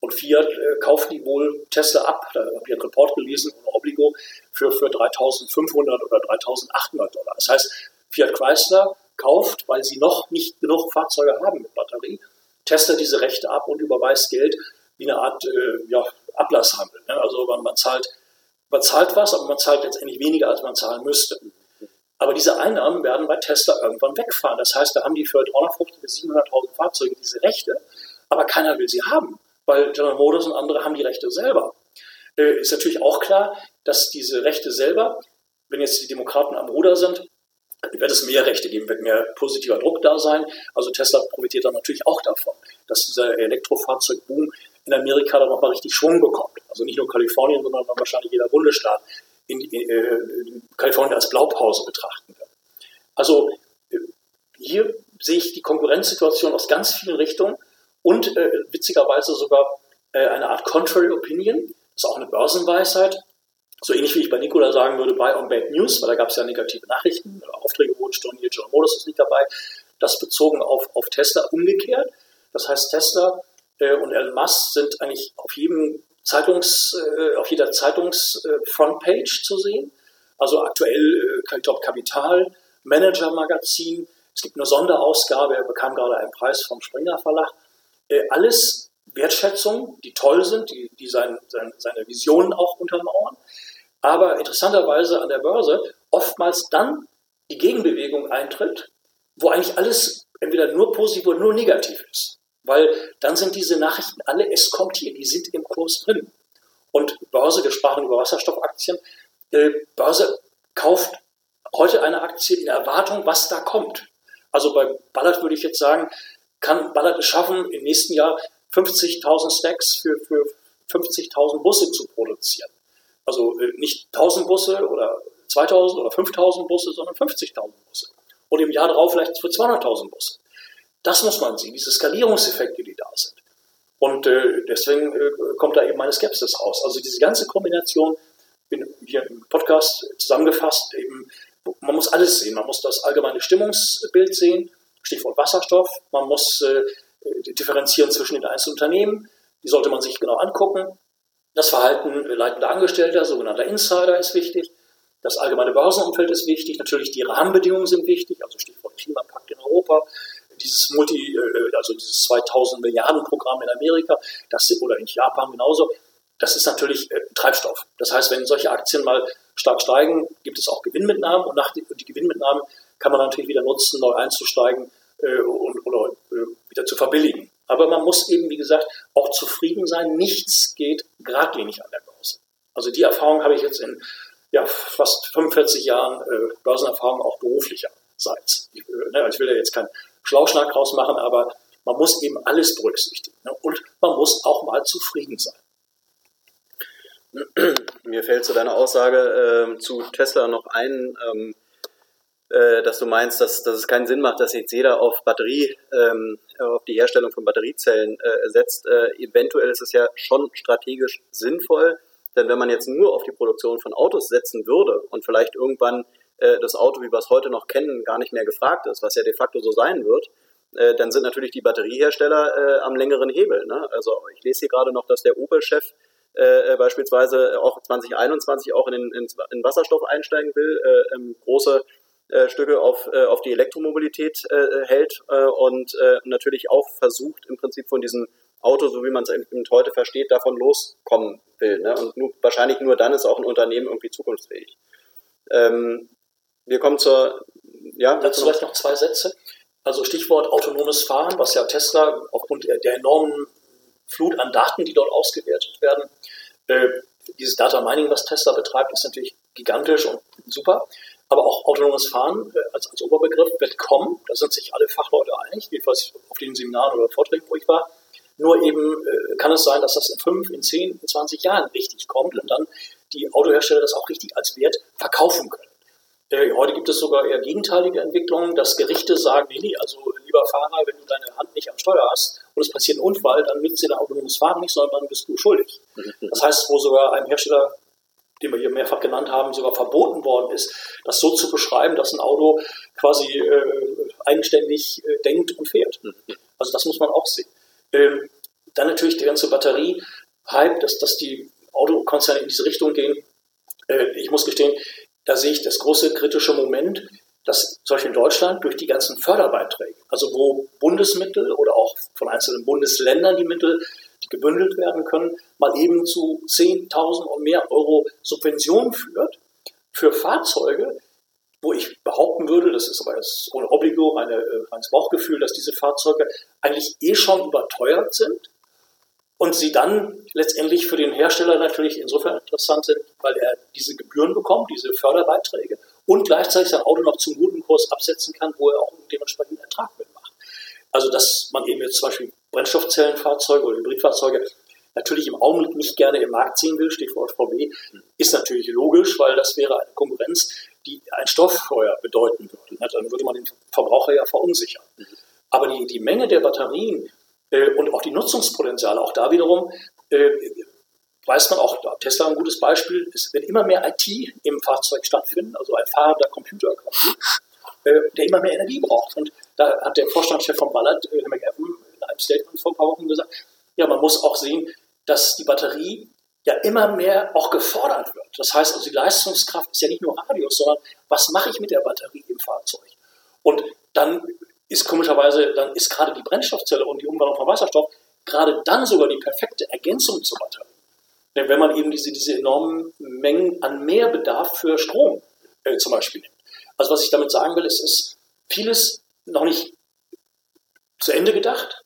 Und Fiat äh, kauft die wohl Tesla ab, da habe ich einen Report gelesen, ohne Obligo, für, für 3500 oder 3800 Dollar. Das heißt, Fiat Chrysler kauft, weil sie noch nicht genug Fahrzeuge haben mit Batterie, testet diese Rechte ab und überweist Geld wie eine Art äh, ja, Ablasshandel. Ne? Also man, man, zahlt, man zahlt was, aber man zahlt letztendlich weniger, als man zahlen müsste. Aber diese Einnahmen werden bei Tesla irgendwann wegfahren. Das heißt, da haben die für 350.000 bis 700.000 Fahrzeuge diese Rechte, aber keiner will sie haben, weil General Motors und andere haben die Rechte selber. Äh, ist natürlich auch klar, dass diese Rechte selber, wenn jetzt die Demokraten am Ruder sind, wird es mehr Rechte geben, wird mehr positiver Druck da sein. Also Tesla profitiert dann natürlich auch davon, dass dieser Elektrofahrzeugboom in Amerika dann nochmal richtig Schwung bekommt. Also nicht nur Kalifornien, sondern wahrscheinlich jeder Bundesstaat in, in, in äh, Kalifornien als Blaupause betrachten wird. Also äh, hier sehe ich die Konkurrenzsituation aus ganz vielen Richtungen und äh, witzigerweise sogar äh, eine Art Contrary Opinion. Das ist auch eine Börsenweisheit. So ähnlich wie ich bei Nikola sagen würde, buy on bad news, weil da gab es ja negative Nachrichten, Aufträge wurden storniert, General Motors ist nicht dabei. Das bezogen auf, auf Tesla umgekehrt. Das heißt, Tesla äh, und Elon Musk sind eigentlich auf jedem Zeitungs, äh, auf jeder Zeitungs-Frontpage äh, zu sehen. Also aktuell, äh, glaube, Kapital, Manager-Magazin. Es gibt eine Sonderausgabe, er bekam gerade einen Preis vom Springer Verlag. Äh, alles Wertschätzungen, die toll sind, die, die sein, sein, seine Visionen auch untermauern aber interessanterweise an der Börse oftmals dann die Gegenbewegung eintritt, wo eigentlich alles entweder nur positiv oder nur negativ ist. Weil dann sind diese Nachrichten alle, es kommt hier, die sind im Kurs drin. Und Börse, wir sprachen über Wasserstoffaktien, äh, Börse kauft heute eine Aktie in Erwartung, was da kommt. Also bei Ballard würde ich jetzt sagen, kann Ballard es schaffen, im nächsten Jahr 50.000 Stacks für, für 50.000 Busse zu produzieren. Also äh, nicht 1000 Busse oder 2000 oder 5000 Busse, sondern 50.000 Busse. Und im Jahr darauf vielleicht für 200.000 Busse. Das muss man sehen, diese Skalierungseffekte, die da sind. Und äh, deswegen äh, kommt da eben meine Skepsis raus. Also diese ganze Kombination, bin hier im Podcast zusammengefasst, eben, man muss alles sehen. Man muss das allgemeine Stimmungsbild sehen, Stichwort Wasserstoff. Man muss äh, differenzieren zwischen den einzelnen Unternehmen. Die sollte man sich genau angucken. Das Verhalten leitender Angestellter, sogenannter Insider, ist wichtig. Das allgemeine Börsenumfeld ist wichtig. Natürlich die Rahmenbedingungen sind wichtig, also Stichwort Klimapakt in Europa, dieses Multi, äh, also dieses 2000 Milliarden Programm in Amerika, das oder in Japan genauso. Das ist natürlich äh, Treibstoff. Das heißt, wenn solche Aktien mal stark steigen, gibt es auch Gewinnmitnahmen und nach die, die Gewinnmitnahmen kann man natürlich wieder nutzen, neu einzusteigen äh, und, oder äh, wieder zu verbilligen. Aber man muss eben, wie gesagt, auch zufrieden sein. Nichts geht geradlinig an der Börse. Also die Erfahrung habe ich jetzt in ja, fast 45 Jahren äh, Börsenerfahrung auch beruflicherseits. Ich, äh, ne, ich will ja jetzt keinen Schlauschnack rausmachen, aber man muss eben alles berücksichtigen. Ne? Und man muss auch mal zufrieden sein. Mir fällt zu deiner Aussage äh, zu Tesla noch ein, ähm, äh, dass du meinst, dass, dass es keinen Sinn macht, dass jetzt jeder auf Batterie, ähm, auf die Herstellung von Batteriezellen äh, setzt. Äh, eventuell ist es ja schon strategisch sinnvoll, denn wenn man jetzt nur auf die Produktion von Autos setzen würde und vielleicht irgendwann äh, das Auto, wie wir es heute noch kennen, gar nicht mehr gefragt ist, was ja de facto so sein wird, äh, dann sind natürlich die Batteriehersteller äh, am längeren Hebel. Ne? Also ich lese hier gerade noch, dass der Opel-Chef äh, beispielsweise auch 2021 auch in, in, in Wasserstoff einsteigen will, äh, ähm, große äh, Stücke auf, äh, auf die Elektromobilität äh, hält äh, und äh, natürlich auch versucht, im Prinzip von diesem Auto, so wie man es heute versteht, davon loskommen will. Ne? Und nur, wahrscheinlich nur dann ist auch ein Unternehmen irgendwie zukunftsfähig. Ähm, wir kommen zur. Ja, Dazu vielleicht noch zwei Sätze. Also Stichwort autonomes Fahren, was ja Tesla aufgrund der, der enormen Flut an Daten, die dort ausgewertet werden, äh, dieses Data Mining, was Tesla betreibt, ist natürlich gigantisch und super. Aber auch autonomes Fahren äh, als, als Oberbegriff wird kommen. Da sind sich alle Fachleute einig, jedenfalls auf den Seminaren oder Vorträgen, wo ich war. Nur eben äh, kann es sein, dass das in fünf, in zehn, in 20 Jahren richtig kommt und dann die Autohersteller das auch richtig als Wert verkaufen können. Äh, heute gibt es sogar eher gegenteilige Entwicklungen, dass Gerichte sagen, nee, nee, also lieber Fahrer, wenn du deine Hand nicht am Steuer hast und es passiert ein Unfall, dann nützt dir dein autonomes Fahren nicht, sondern dann bist du schuldig. Mhm. Das heißt, wo sogar ein Hersteller, den wir hier mehrfach genannt haben, sogar verboten worden ist, das so zu beschreiben, dass ein Auto quasi äh, eigenständig äh, denkt und fährt. Mhm. Also das muss man auch sehen. Ähm, dann natürlich der ganze Batterie-Hype, dass, dass die Autokonzerne in diese Richtung gehen. Äh, ich muss gestehen, da sehe ich das große kritische Moment, dass solch in Deutschland durch die ganzen Förderbeiträge, also wo Bundesmittel oder auch von einzelnen Bundesländern die Mittel, die gebündelt werden können, mal eben zu 10.000 und mehr Euro Subventionen führt für Fahrzeuge, wo ich behaupten würde, das ist aber jetzt ohne Obligo, äh, reines Bauchgefühl, dass diese Fahrzeuge eigentlich eh schon überteuert sind und sie dann letztendlich für den Hersteller natürlich insofern interessant sind, weil er diese Gebühren bekommt, diese Förderbeiträge und gleichzeitig sein Auto noch zum guten Kurs absetzen kann, wo er auch dementsprechend Ertrag mitmacht. Also dass man eben jetzt zum Beispiel Brennstoffzellenfahrzeuge oder Hybridfahrzeuge natürlich im Augenblick nicht gerne im Markt ziehen will, Stichwort VW, ist natürlich logisch, weil das wäre eine Konkurrenz, die ein Stofffeuer bedeuten würde. Dann würde man den Verbraucher ja verunsichern. Aber die, die Menge der Batterien, äh, und auch die Nutzungspotenziale. Auch da wiederum äh, weiß man auch, Tesla ein gutes Beispiel, es wird immer mehr IT im Fahrzeug stattfinden, also ein fahrender Computer äh, der immer mehr Energie braucht. Und da hat der Vorstandschef von Ballard, Herr McEwan, in einem Statement vor ein paar Wochen gesagt, ja, man muss auch sehen, dass die Batterie ja immer mehr auch gefordert wird. Das heißt also, die Leistungskraft ist ja nicht nur Radius, sondern was mache ich mit der Batterie im Fahrzeug? Und dann ist komischerweise, dann ist gerade die Brennstoffzelle und die Umwandlung von Wasserstoff gerade dann sogar die perfekte Ergänzung zur Batterie. Denn wenn man eben diese, diese enormen Mengen an Mehrbedarf für Strom äh, zum Beispiel nimmt. Also was ich damit sagen will, ist, ist vieles noch nicht zu Ende gedacht.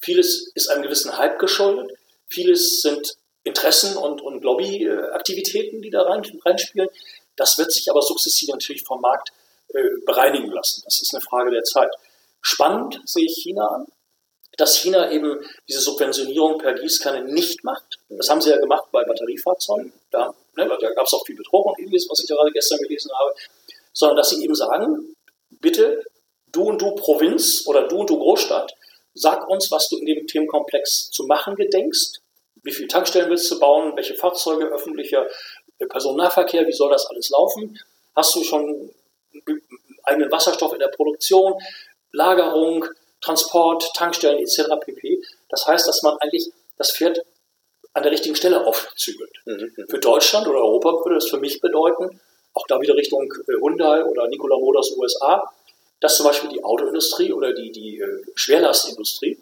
Vieles ist einem gewissen Hype geschuldet. Vieles sind Interessen und, und Lobbyaktivitäten, die da rein, reinspielen. Das wird sich aber sukzessive natürlich vom Markt äh, bereinigen lassen. Das ist eine Frage der Zeit. Spannend sehe ich China an, dass China eben diese Subventionierung per Gießkanne nicht macht, Das haben sie ja gemacht bei Batteriefahrzeugen. Da, ne, da gab es auch viel Betrug und ähnliches, was ich gerade gestern gelesen habe. Sondern dass sie eben sagen, bitte, du und du Provinz oder du und du Großstadt, sag uns, was du in dem Themenkomplex zu machen gedenkst. Wie viele Tankstellen willst du bauen? Welche Fahrzeuge, öffentlicher Personennahverkehr, wie soll das alles laufen? Hast du schon eigenen Wasserstoff in der Produktion, Lagerung, Transport, Tankstellen etc. pp. Das heißt, dass man eigentlich das Pferd an der richtigen Stelle aufzügelt. Mhm. Für Deutschland oder Europa würde das für mich bedeuten, auch da wieder Richtung äh, Hyundai oder Nikola Motors USA, dass zum Beispiel die Autoindustrie oder die, die äh, Schwerlastindustrie,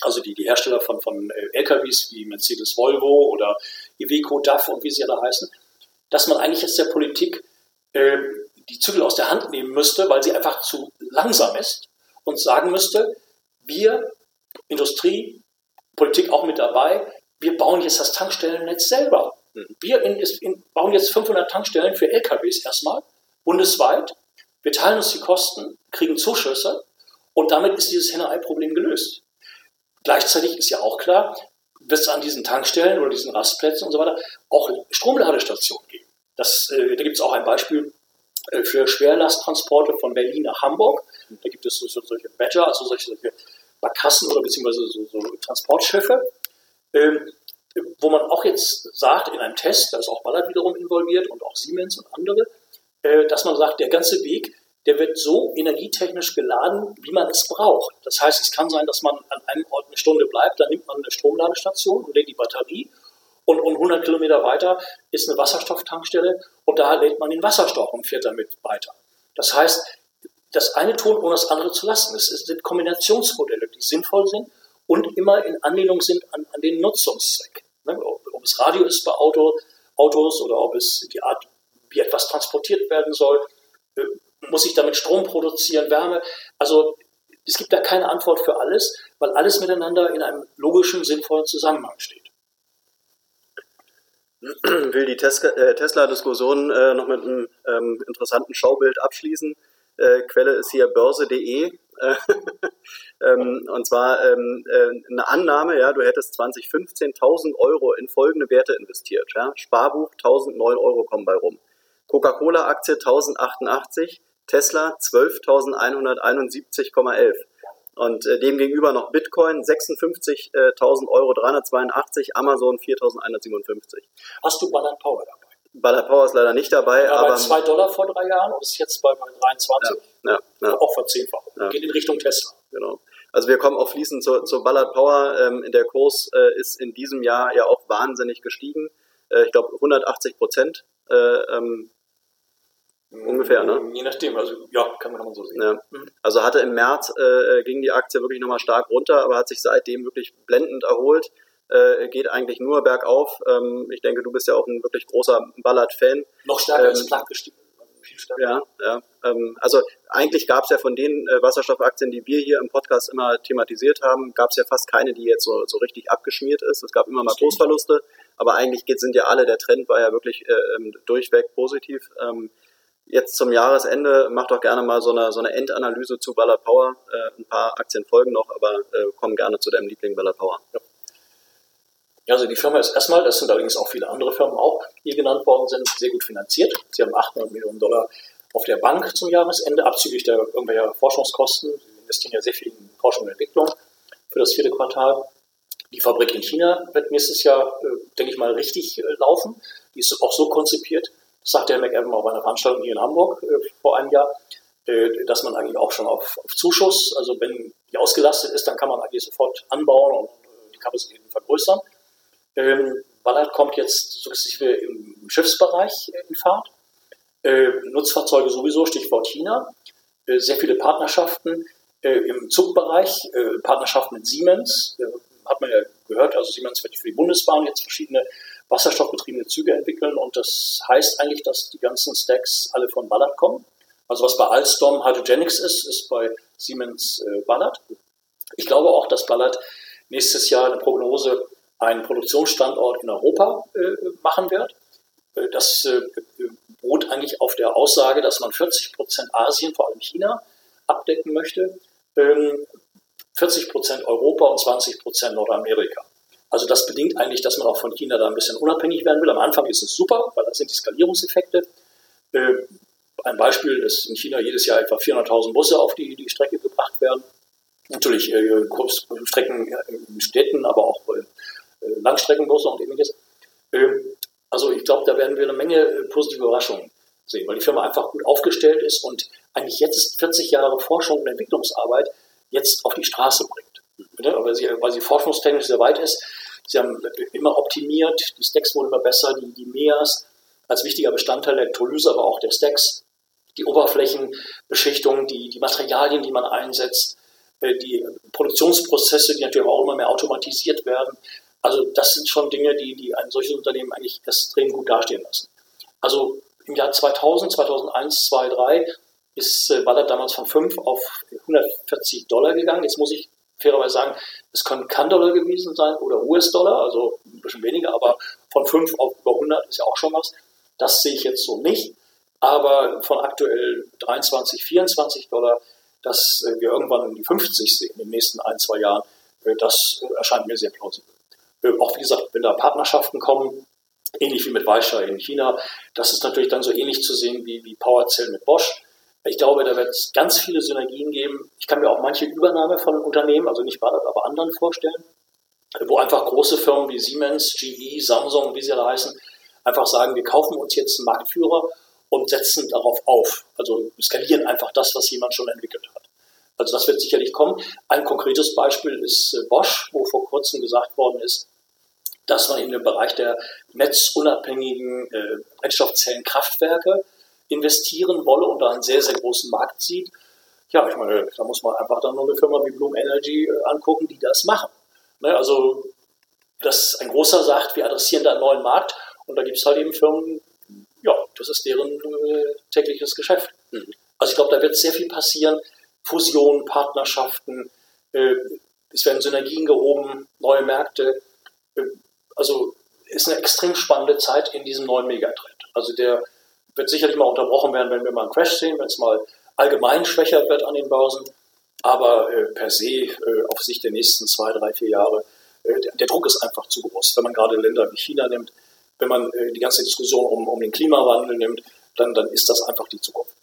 also die, die Hersteller von, von äh, LKWs wie Mercedes Volvo oder Iveco, DAF und wie sie alle heißen, dass man eigentlich jetzt der Politik äh, die Zügel aus der Hand nehmen müsste, weil sie einfach zu langsam ist und sagen müsste, wir, Industrie, Politik auch mit dabei, wir bauen jetzt das Tankstellennetz selber. Mhm. Wir in, in, bauen jetzt 500 Tankstellen für LKWs erstmal, bundesweit. Wir teilen uns die Kosten, kriegen Zuschüsse und damit ist dieses Henne-Ei-Problem gelöst. Gleichzeitig ist ja auch klar, wird es an diesen Tankstellen oder diesen Rastplätzen und so weiter auch Stromladestationen geben. Das, äh, da gibt es auch ein Beispiel äh, für Schwerlasttransporte von Berlin nach Hamburg. Da gibt es so, so, solche Badger, also solche, solche Barkassen oder beziehungsweise so, so Transportschiffe, ähm, wo man auch jetzt sagt, in einem Test, da ist auch Ballard wiederum involviert und auch Siemens und andere, dass man sagt, der ganze Weg, der wird so energietechnisch geladen, wie man es braucht. Das heißt, es kann sein, dass man an einem Ort eine Stunde bleibt, dann nimmt man eine Stromladestation und lädt die Batterie und, und 100 Kilometer weiter ist eine Wasserstofftankstelle und da lädt man den Wasserstoff und fährt damit weiter. Das heißt, das eine tun, ohne das andere zu lassen. Es sind Kombinationsmodelle, die sinnvoll sind und immer in Anlehnung sind an, an den Nutzungszweck. Ne? Ob, ob, es Radio ist bei Auto, Autos oder ob es die Art, wie etwas transportiert werden soll, äh, muss ich damit Strom produzieren, Wärme. Also es gibt da keine Antwort für alles, weil alles miteinander in einem logischen, sinnvollen Zusammenhang steht will die äh, Tesla-Diskussion äh, noch mit einem ähm, interessanten Schaubild abschließen. Quelle ist hier börse.de. [laughs] ähm, und zwar ähm, äh, eine Annahme, ja, du hättest 2015 1000 Euro in folgende Werte investiert. Ja? Sparbuch 1009 Euro kommen bei rum. Coca-Cola-Aktie 1088, Tesla 12.171,11. Und äh, dem gegenüber noch Bitcoin 56.000 Euro 382, Amazon 4.157. Hast du Ballard Power dabei? Ballard Power ist leider nicht dabei. Ja, aber bei 2 Dollar vor drei Jahren und ist jetzt bei 23. Ja, ja, ja. Auch verzehnfacht. Ja. Geht in Richtung Tesla. Genau. Also wir kommen auch fließend zur, zur Ballard Power. Ähm, der Kurs äh, ist in diesem Jahr ja auch wahnsinnig gestiegen. Äh, ich glaube 180 Prozent. Äh, ähm, Ungefähr, ne? Je nachdem, also ja, kann man, so sehen. Ja. Also hatte im März, äh, ging die Aktie wirklich nochmal stark runter, aber hat sich seitdem wirklich blendend erholt. Äh, geht eigentlich nur bergauf. Ähm, ich denke, du bist ja auch ein wirklich großer Ballard-Fan. Noch stärker ähm, als Clark gestiegen. Ja, ja. Ähm, also eigentlich gab es ja von den äh, Wasserstoffaktien, die wir hier im Podcast immer thematisiert haben, gab es ja fast keine, die jetzt so, so richtig abgeschmiert ist. Es gab immer mal Kursverluste, aber eigentlich geht, sind ja alle, der Trend war ja wirklich äh, ähm, durchweg positiv. Ähm, jetzt zum Jahresende macht doch gerne mal so eine, so eine Endanalyse zu Ballard Power. Äh, ein paar Aktien folgen noch, aber äh, kommen gerne zu deinem Liebling Ballard Power. Ja. Also die Firma ist erstmal, das sind allerdings auch viele andere Firmen auch, die hier genannt worden sind, sehr gut finanziert. Sie haben 800 Millionen Dollar auf der Bank zum Jahresende, abzüglich der irgendwelcher Forschungskosten. Sie investieren ja sehr viel in Forschung und Entwicklung für das vierte Quartal. Die Fabrik in China wird nächstes Jahr, äh, denke ich mal, richtig äh, laufen. Die ist auch so konzipiert, das sagte Herr McEwan auf einer Veranstaltung hier in Hamburg äh, vor einem Jahr, äh, dass man eigentlich auch schon auf, auf, Zuschuss, also wenn die ausgelastet ist, dann kann man eigentlich sofort anbauen und äh, die Kapazitäten vergrößern. Ähm, Ballard kommt jetzt sukzessive im Schiffsbereich äh, in Fahrt. Äh, Nutzfahrzeuge sowieso, Stichwort China. Sehr viele Partnerschaften im Zugbereich, Partnerschaften mit Siemens, hat man ja gehört, also Siemens wird für die Bundesbahn jetzt verschiedene wasserstoffbetriebene Züge entwickeln und das heißt eigentlich, dass die ganzen Stacks alle von Ballard kommen. Also was bei Alstom Hydrogenics ist, ist bei Siemens äh, Ballard. Ich glaube auch, dass Ballard nächstes Jahr eine Prognose einen Produktionsstandort in Europa äh, machen wird. Äh, das äh, beruht eigentlich auf der Aussage, dass man 40 Prozent Asien, vor allem China, abdecken möchte, ähm, 40 Prozent Europa und 20 Prozent Nordamerika. Also das bedingt eigentlich, dass man auch von China da ein bisschen unabhängig werden will. Am Anfang ist es super, weil das sind die Skalierungseffekte. Äh, ein Beispiel, dass in China jedes Jahr etwa 400.000 Busse auf die, die Strecke gebracht werden. Natürlich äh, Kurzstrecken in Städten, aber auch äh, Langstreckenbusse und ähnliches. Äh, also ich glaube, da werden wir eine Menge äh, positive Überraschungen sehen, weil die Firma einfach gut aufgestellt ist und eigentlich jetzt 40 Jahre Forschung und Entwicklungsarbeit jetzt auf die Straße bringt. Weil sie, weil sie forschungstechnisch sehr weit ist. Sie haben immer optimiert, die Stacks wurden immer besser, die, die MEAs als wichtiger Bestandteil der Elektrolyse, aber auch der Stacks, die Oberflächenbeschichtung, die, die Materialien, die man einsetzt, äh, die Produktionsprozesse, die natürlich auch immer mehr automatisiert werden. Also das sind schon Dinge, die, die ein solches Unternehmen eigentlich extrem gut dastehen lassen. Also im Jahr 2000, 2001, 2003 ist, äh, das damals von 5 auf 140 Dollar gegangen. Jetzt muss ich fairerweise sagen, es können Kann-Dollar gewesen sein oder US-Dollar, also ein bisschen weniger, aber von 5 auf über 100 ist ja auch schon was. Das sehe ich jetzt so nicht. Aber von aktuell 23, 24 Dollar, dass äh, wir irgendwann in die 50 sehen in den nächsten ein, zwei Jahren, äh, das erscheint mir sehr plausibel. Auch wie gesagt, wenn da Partnerschaften kommen, ähnlich wie mit Weischer in China. Das ist natürlich dann so ähnlich zu sehen wie, wie PowerCell mit Bosch. Ich glaube, da wird es ganz viele Synergien geben. Ich kann mir auch manche Übernahme von Unternehmen, also nicht Badat, aber anderen vorstellen, wo einfach große Firmen wie Siemens, GE, Samsung, wie sie da heißen, einfach sagen, wir kaufen uns jetzt einen Marktführer und setzen darauf auf. Also skalieren einfach das, was jemand schon entwickelt hat. Also das wird sicherlich kommen. Ein konkretes Beispiel ist äh, Bosch, wo vor kurzem gesagt worden ist, dass man in den Bereich der netzunabhängigen äh, Brennstoffzellenkraftwerke investieren wolle und da einen sehr, sehr großen Markt sieht. Ja, ich meine, da muss man einfach dann nur eine Firma wie Bloom Energy äh, angucken, die das machen. Ne, also, dass ein großer sagt, wir adressieren da einen neuen Markt und da gibt es halt eben Firmen, ja, das ist deren äh, tägliches Geschäft. Mhm. Also ich glaube, da wird sehr viel passieren. Fusionen, Partnerschaften, äh, es werden Synergien gehoben, neue Märkte. Äh, also ist eine extrem spannende Zeit in diesem neuen Megatrend. Also der wird sicherlich mal unterbrochen werden, wenn wir mal einen Crash sehen, wenn es mal allgemein schwächer wird an den Börsen. Aber äh, per se äh, auf Sicht der nächsten zwei, drei, vier Jahre, äh, der, der, Druck ist einfach zu groß. Wenn man gerade Länder wie China nimmt, wenn man äh, die ganze Diskussion um, um den Klimawandel nimmt, dann, dann ist das einfach die Zukunft.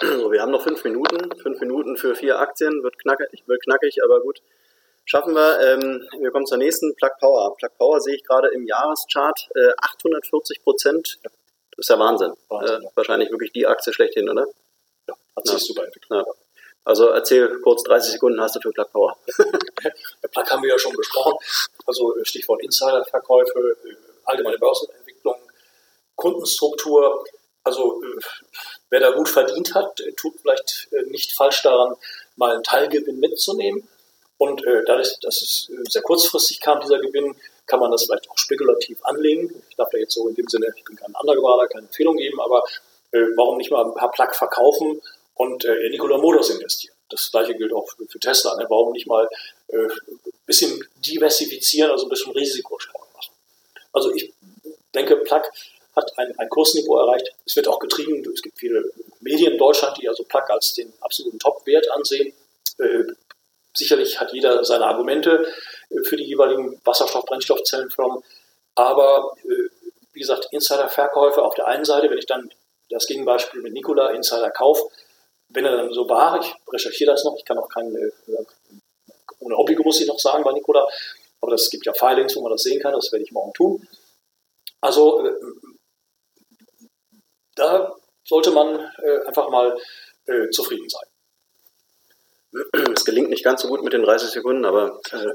Wir haben noch fünf Minuten. Fünf Minuten für vier Aktien wird knackig, wird knackig aber gut schaffen wir. Ähm, wir kommen zur nächsten, Plug Power. Plug Power sehe ich gerade im Jahreschart äh, 840 Prozent. Das ist ja Wahnsinn. Wahnsinn äh, Wahrscheinlich wirklich die Aktie schlechthin, oder? Ja, hat sich ja. super entwickelt. Ja. Also erzähl kurz 30 Sekunden hast du für Plug Power. [laughs] Plug haben wir ja schon besprochen. Also äh, Stichwort Insiderverkäufe, äh, allgemeine Börsenentwicklung, Kundenstruktur. Also äh, wer da gut verdient hat, tut vielleicht nicht falsch daran, mal einen Teilgewinn mitzunehmen und äh, dadurch, dass es äh, sehr kurzfristig kam, dieser Gewinn, kann man das vielleicht auch spekulativ anlegen. Ich darf da jetzt so in dem Sinne, ich bin kein Undergrader, keine Empfehlung geben, aber äh, warum nicht mal ein paar Plug verkaufen und äh, in Nikola Motors investieren? Das gleiche gilt auch für, für Tesla. Ne? Warum nicht mal äh, ein bisschen diversifizieren, also ein bisschen Risikostreuung machen? Also ich denke, Plug hat ein, ein Kursniveau erreicht. Es wird auch getrieben, es gibt viele Medien in Deutschland, die also Plug als den absoluten Top-Wert ansehen. Äh, Sicherlich hat jeder seine Argumente äh, für die jeweiligen Wasserstoff-Brennstoffzellenfirmen. Aber äh, wie gesagt, Insider-Verkäufe auf der einen Seite, wenn ich dann das Gegenbeispiel mit Nikola Insider-Kauf, wenn er dann so war, ich recherchiere das noch, ich kann auch keinen, äh, ohne Hobby muss ich noch sagen bei Nikola, aber es gibt ja Filings, wo man das sehen kann, das werde ich morgen tun. Also da sollte man einfach mal zufrieden sein. Es gelingt nicht ganz so gut mit den 30 Sekunden, aber äh,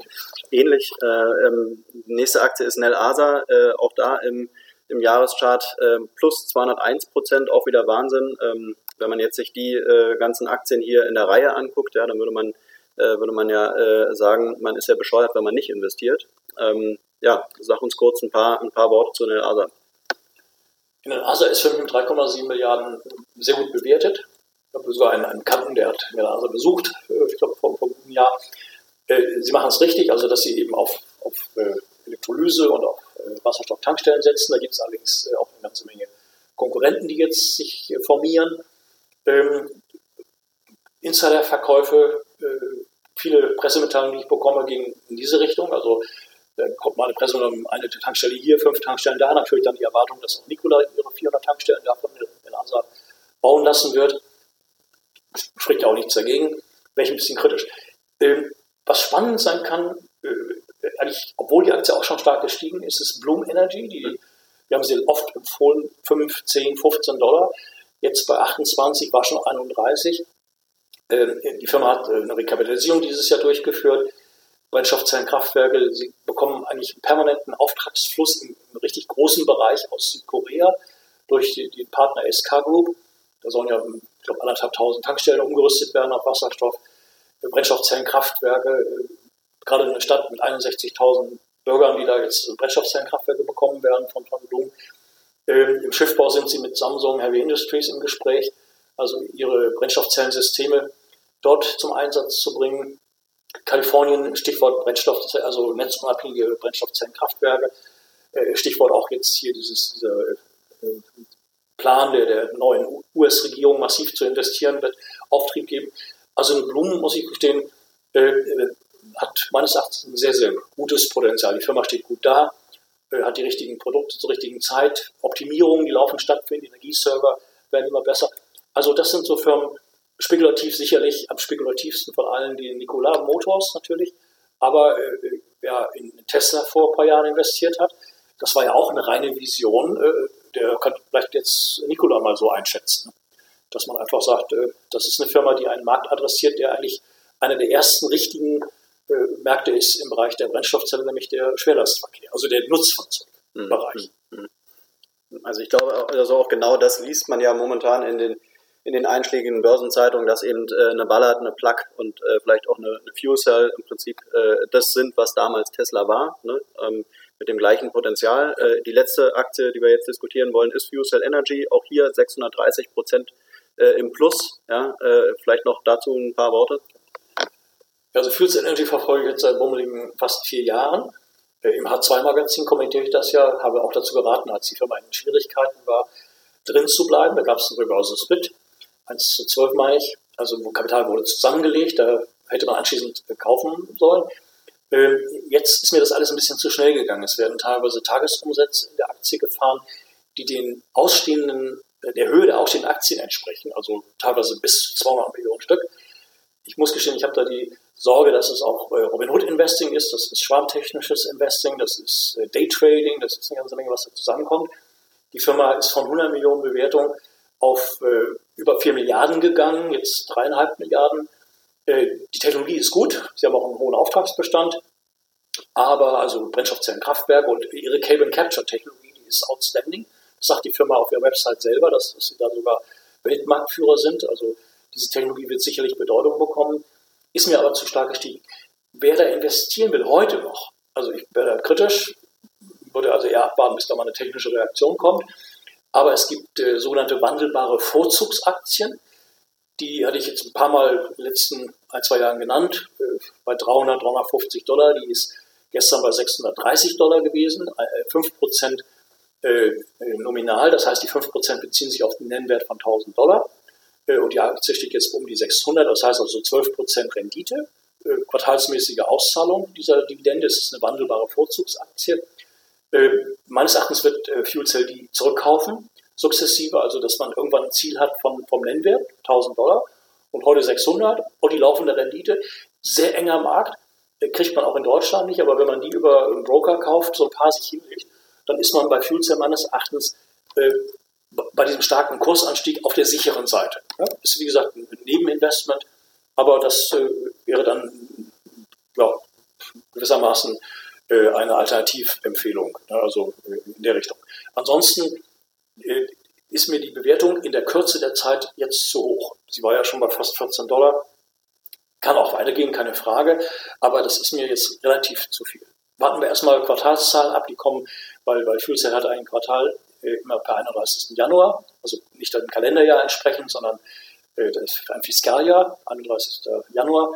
ähnlich. Äh, ähm, nächste Aktie ist Nel Asa, äh, auch da im, im Jahreschart äh, plus 201 Prozent, auch wieder Wahnsinn. Ähm, wenn man jetzt sich die äh, ganzen Aktien hier in der Reihe anguckt, ja, dann würde man, äh, würde man ja sagen, man ist ja bescheuert, wenn man nicht investiert. Ähm, ja, sag uns kurz ein paar, ein paar Worte zu Nel Asa. Nel Asa ist für 3,7 Milliarden sehr gut bewertet. Ich habe sogar einen, einen Bekannten, der hat mir also besucht, äh, ich glaube vor, vor einem Jahr. Äh, sie machen es richtig, also dass sie eben auf, auf äh, Elektrolyse und auf Wasserstofftankstellen setzen. Da gibt es allerdings auch eine ganze Menge Konkurrenten, die jetzt sich formieren. Ähm, Insiderverkäufe, viele Pressemitteilungen, die ich bekomme, gingen in diese Richtung. Also da kommt mal eine Pressemitteilung, eine Tankstelle hier, fünf Tankstellen da. Natürlich dann die Erwartung, dass auch Nikola ihre 400 Tankstellen davon in NASA bauen lassen wird. Spricht ja auch nichts dagegen. Wäre ich ein bisschen kritisch. Ähm, was spannend sein kann, äh, eigentlich, obwohl die Aktie auch schon stark gestiegen ist, ist Bloom Energy. Die, wir haben sie oft empfohlen, 5, 10, 15 Dollar. Jetzt bei 28 war schon 31. Ähm, die Firma hat äh, eine Rekapitalisierung dieses Jahr durchgeführt. Brennstoffzellenkraftwerke, sie bekommen eigentlich einen permanenten Auftragsfluss im, im richtig großen Bereich aus Südkorea durch die, den Partner SK Group. Da sollen ja, ich glaube, anderthalb tausend Tankstellen umgerüstet werden auf Wasserstoff. Brennstoffzellenkraftwerke, äh, gerade in einer Stadt mit 61.000 Bürgern, die da jetzt Brennstoffzellenkraftwerke bekommen werden von von Blum. Ähm, Im Schiffbau sind sie mit Samsung Heavy Industries im Gespräch, also ihre Brennstoffzellensysteme dort zum Einsatz zu bringen. Kalifornien, Stichwort Brennstoff, also netzunabhängige Brennstoffzellenkraftwerke. Äh, Stichwort auch jetzt hier dieses, dieser äh, Plan der, der neuen US-Regierung massiv zu investieren, wird Auftrieb geben. Also in Blumen, muss ich gestehen, äh, hat meines Erachtens ein sehr, sehr gutes Potenzial. Die Firma steht gut da, hat die richtigen Produkte zur richtigen Zeit, Optimierungen, die laufen stattfinden, Energieserver werden immer besser. Also das sind so Firmen, spekulativ sicherlich am spekulativsten von allen die Nikola Motors natürlich, aber äh, wer in Tesla vor ein paar Jahren investiert hat, das war ja auch eine reine Vision, äh, der kann vielleicht jetzt Nikola mal so einschätzen, dass man einfach sagt, äh, das ist eine Firma, die einen Markt adressiert, der eigentlich einer der ersten richtigen äh, Märkte ist im Bereich der Brennstoffzelle, nämlich der Schwerlastverkehr, also der Nutzfahrzeugbereich. Mhm. mhm. Also ich glaube, also auch genau das liest man ja momentan in den in den einschlägigen Börsenzeitungen, dass eben äh, eine Ballard, eine Plug und vielleicht auch eine, Fuel Cell im Prinzip das sind, was damals Tesla war, ne? ähm, mit dem gleichen Potenzial. Äh, die letzte Aktie, die wir jetzt diskutieren wollen, ist Fuel Cell Energy, auch hier 630 Prozent äh, im Plus. Ja? Äh, vielleicht noch dazu ein paar Worte. Also Fuel Cell Energy verfolge ich jetzt seit bummeligen fast vier Jahren. Äh, Im H2-Magazin kommentiere ich das ja, habe auch dazu geraten, als die Firma in Schwierigkeiten war, drin zu bleiben. Da gab es einen Reverse-Split 1 zu 12 meine ich, also Kapital wurde zusammengelegt, da hätte man anschließend kaufen sollen. Ähm, jetzt ist mir das alles ein bisschen zu schnell gegangen. Es werden teilweise Tagesumsätze in der Aktie gefahren, die den ausstehenden, der Höhe der ausstehenden Aktien entsprechen, also teilweise bis zu 200 Millionen Stück. Ich muss gestehen, ich habe da die Sorge, dass es auch äh, Robinhood Investing ist, das ist schwarmtechnisches Investing, das ist äh, Daytrading, das ist eine ganze Menge, was da zusammenkommt. Die Firma ist von 100 Millionen Bewertung auf äh, über 4 Milliarden gegangen, jetzt dreieinhalb Milliarden. Äh, die Technologie ist gut, sie haben auch einen hohen Auftragsbestand, aber also Brennstoffzellenkraftwerke und ihre Cable Capture Technologie, die ist outstanding. Das sagt die Firma auf ihrer Website selber, dass, dass sie da sogar Weltmarktführer sind. Also diese Technologie wird sicherlich Bedeutung bekommen, ist mir aber zu stark gestiegen. Wer da investieren will, heute noch, also ich wäre da kritisch, würde also eher abwarten, bis da mal eine technische Reaktion kommt. Aber es gibt äh, sogenannte wandelbare Vorzugsaktien. Die hatte ich jetzt ein paar Mal in den letzten ein, zwei Jahren genannt, äh, bei 300, 350 Dollar. Die ist gestern bei 630 Dollar gewesen, äh, 5% äh, nominal. Das heißt, die 5% beziehen sich auf den Nennwert von 1000 Dollar. Äh, und die Aktie steht jetzt um die 600, das heißt also 12% Rendite. Äh, quartalsmäßige Auszahlung dieser Dividende. Es ist eine wandelbare Vorzugsaktie. Äh, meines Erachtens wird äh, FuelCell die zurückkaufen, sukzessive, also dass man irgendwann ein Ziel hat von, vom Nennwert, 1000 Dollar, und heute 600 und die laufende Rendite, sehr enger Markt, äh, kriegt man auch in Deutschland nicht, aber wenn man die über einen Broker kauft, so ein paar sich hinlegt, dann ist man bei FuelCell meines Erachtens äh, bei diesem starken Kursanstieg auf der sicheren Seite. Ja, ist wie gesagt ein Nebeninvestment, aber das äh, wäre dann ja, gewissermaßen äh, eine Alternativempfehlung, ne, also äh, in der Richtung. Ansonsten ist mir die Bewertung in der Kürze der Zeit jetzt zu hoch. Sie war ja schon bei fast 14 Dollar. Kann auch weitergehen, keine Frage, aber das ist mir jetzt relativ zu viel. Warten wir erstmal Quartalszahlen ab, die kommen, weil, weil Fuelcell hat ein Quartal immer per 31. Januar, also nicht dem Kalenderjahr entsprechend, sondern ist ein Fiskaljahr, 31. Januar.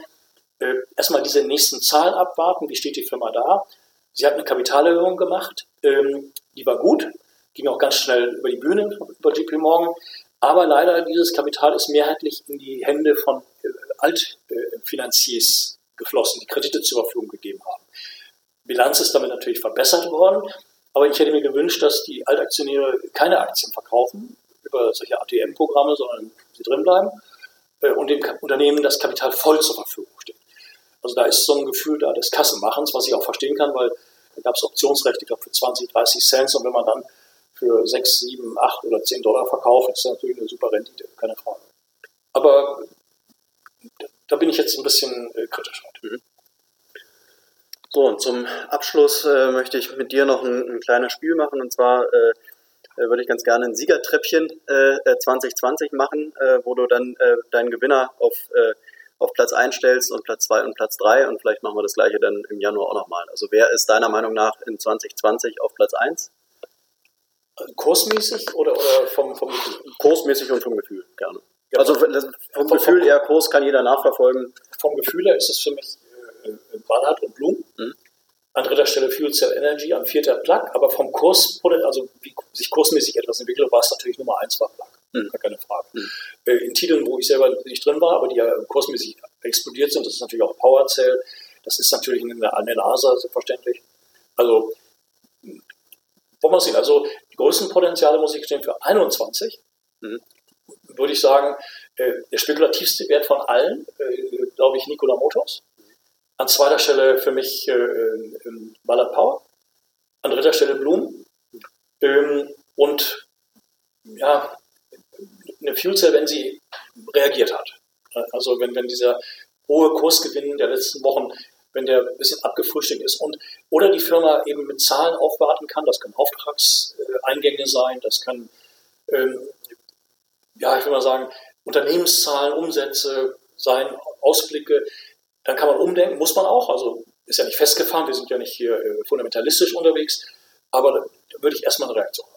Erstmal diese nächsten Zahlen abwarten, wie steht die Firma da? Sie hat eine Kapitalerhöhung gemacht, ähm, die war gut, ging auch ganz schnell über die Bühne, über JP Morgan. Aber leider, dieses Kapital ist mehrheitlich in die Hände von äh, Altfinanziers geflossen, die Kredite zur Verfügung gegeben haben. Bilanz ist damit natürlich verbessert worden, aber ich hätte mir gewünscht, dass die Altaktionäre keine Aktien verkaufen über solche ATM-Programme, sondern sie drinbleiben äh, und dem Unternehmen das Kapital voll zur Verfügung steht. Also da ist so ein Gefühl da des Kassenmachens, was ich auch verstehen kann, weil da gab es Optionsrechte, ich glaube, für 20, 30 Cent und wenn man dann für 6, 7, 8 oder 10 Dollar verkauft, ist natürlich eine super Rendite, keine Frage. Aber da bin ich jetzt ein bisschen äh, kritisch. Mhm. So, und zum Abschluss äh, möchte ich mit dir noch ein, ein kleines Spiel machen. Und zwar äh, äh würde ich ganz gerne ein Siegertreppchen äh, 2020 äh, machen, äh, wo du dann deinen Gewinner auf, auf Platz 1 stellst und Platz 2 und Platz 3. Und vielleicht machen wir das gleiche dann im Januar auch nochmal. Also wer ist deiner Meinung nach in 2020 auf Platz 1? Kursmäßig oder, oder vom, vom Gefühl? Kursmäßig und vom Gefühl, gerne. Ja, also vom, vom Gefühl eher Kurs kann jeder nachverfolgen. Vom Gefühl her ist es für mich äh, Ballard und Blum. Mhm. An dritter Stelle Fuel Cell Energy, an vierter Plug, aber vom Kurs, also wie sich kursmäßig etwas entwickelt, war es natürlich Nummer eins war Plug. Mhm. Gar keine Frage. Mhm. Äh, in Titeln, wo ich selber nicht drin war, aber die ja kursmäßig explodiert sind, das ist natürlich auch PowerCell, das ist natürlich an der NASA selbstverständlich. Also, wollen wir sehen. Also, die größten Potenziale, muss ich stehen, für 21, mhm. würde ich sagen, äh, der spekulativste Wert von allen, äh, glaube ich, Nikola Motors. An zweiter Stelle für mich äh, äh, Ballard Power. An dritter Stelle Bloom. Ähm, und ja, eine Fuel Cell, wenn sie reagiert hat. Also wenn, wenn dieser hohe Kursgewinn der letzten Wochen, wenn der ein bisschen abgefrühstückt ist und oder die Firma eben mit Zahlen aufwarten kann, das können Auftragseingänge sein, das können, ähm, ja, ich will mal sagen, Unternehmenszahlen, Umsätze sein, Ausblicke, dann kann man umdenken, muss man auch, also ist ja nicht festgefahren, wir sind ja nicht hier äh, fundamentalistisch unterwegs, aber da würde ich erstmal eine Reaktion haben.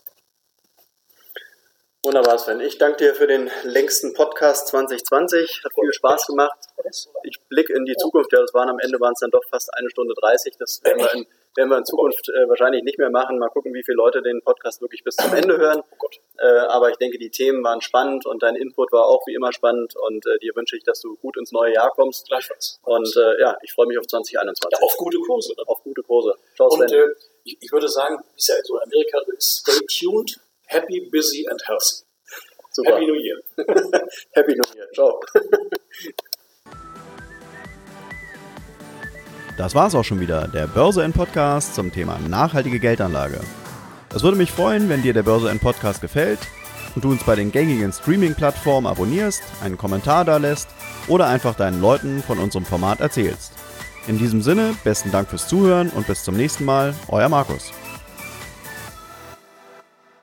Wunderbar, Sven. Ich danke dir für den längsten Podcast 2020. Hat viel Spaß gemacht. Ich blicke in die Zukunft. Ja, das waren am Ende waren es dann doch fast eine Stunde 30. Das werden wir in, werden wir in Zukunft äh, wahrscheinlich nicht mehr machen. Mal gucken, wie viele Leute den Podcast wirklich bis zum Ende hören. Oh äh, aber ich denke, die Themen waren spannend und dein Input war auch wie immer spannend. Und äh, dir wünsche ich, dass du gut ins neue Jahr kommst. Gleichfalls. Und äh, ja, ich freue mich auf 2021. Ja, auf gute Kurse. Ne? Auf gute Kurse. Ciao, Sven. Und äh, ich, ich, würde sagen, wie es ja so in Amerika ist, stay tuned, happy, busy and healthy. Super. Happy New Year. [laughs] Happy New Year. Ciao. Das war's auch schon wieder, der Börse N Podcast zum Thema nachhaltige Geldanlage. Es würde mich freuen, wenn dir der Börse N Podcast gefällt und du uns bei den gängigen Streaming-Plattformen abonnierst, einen Kommentar da lässt oder einfach deinen Leuten von unserem Format erzählst. In diesem Sinne, besten Dank fürs Zuhören und bis zum nächsten Mal, euer Markus.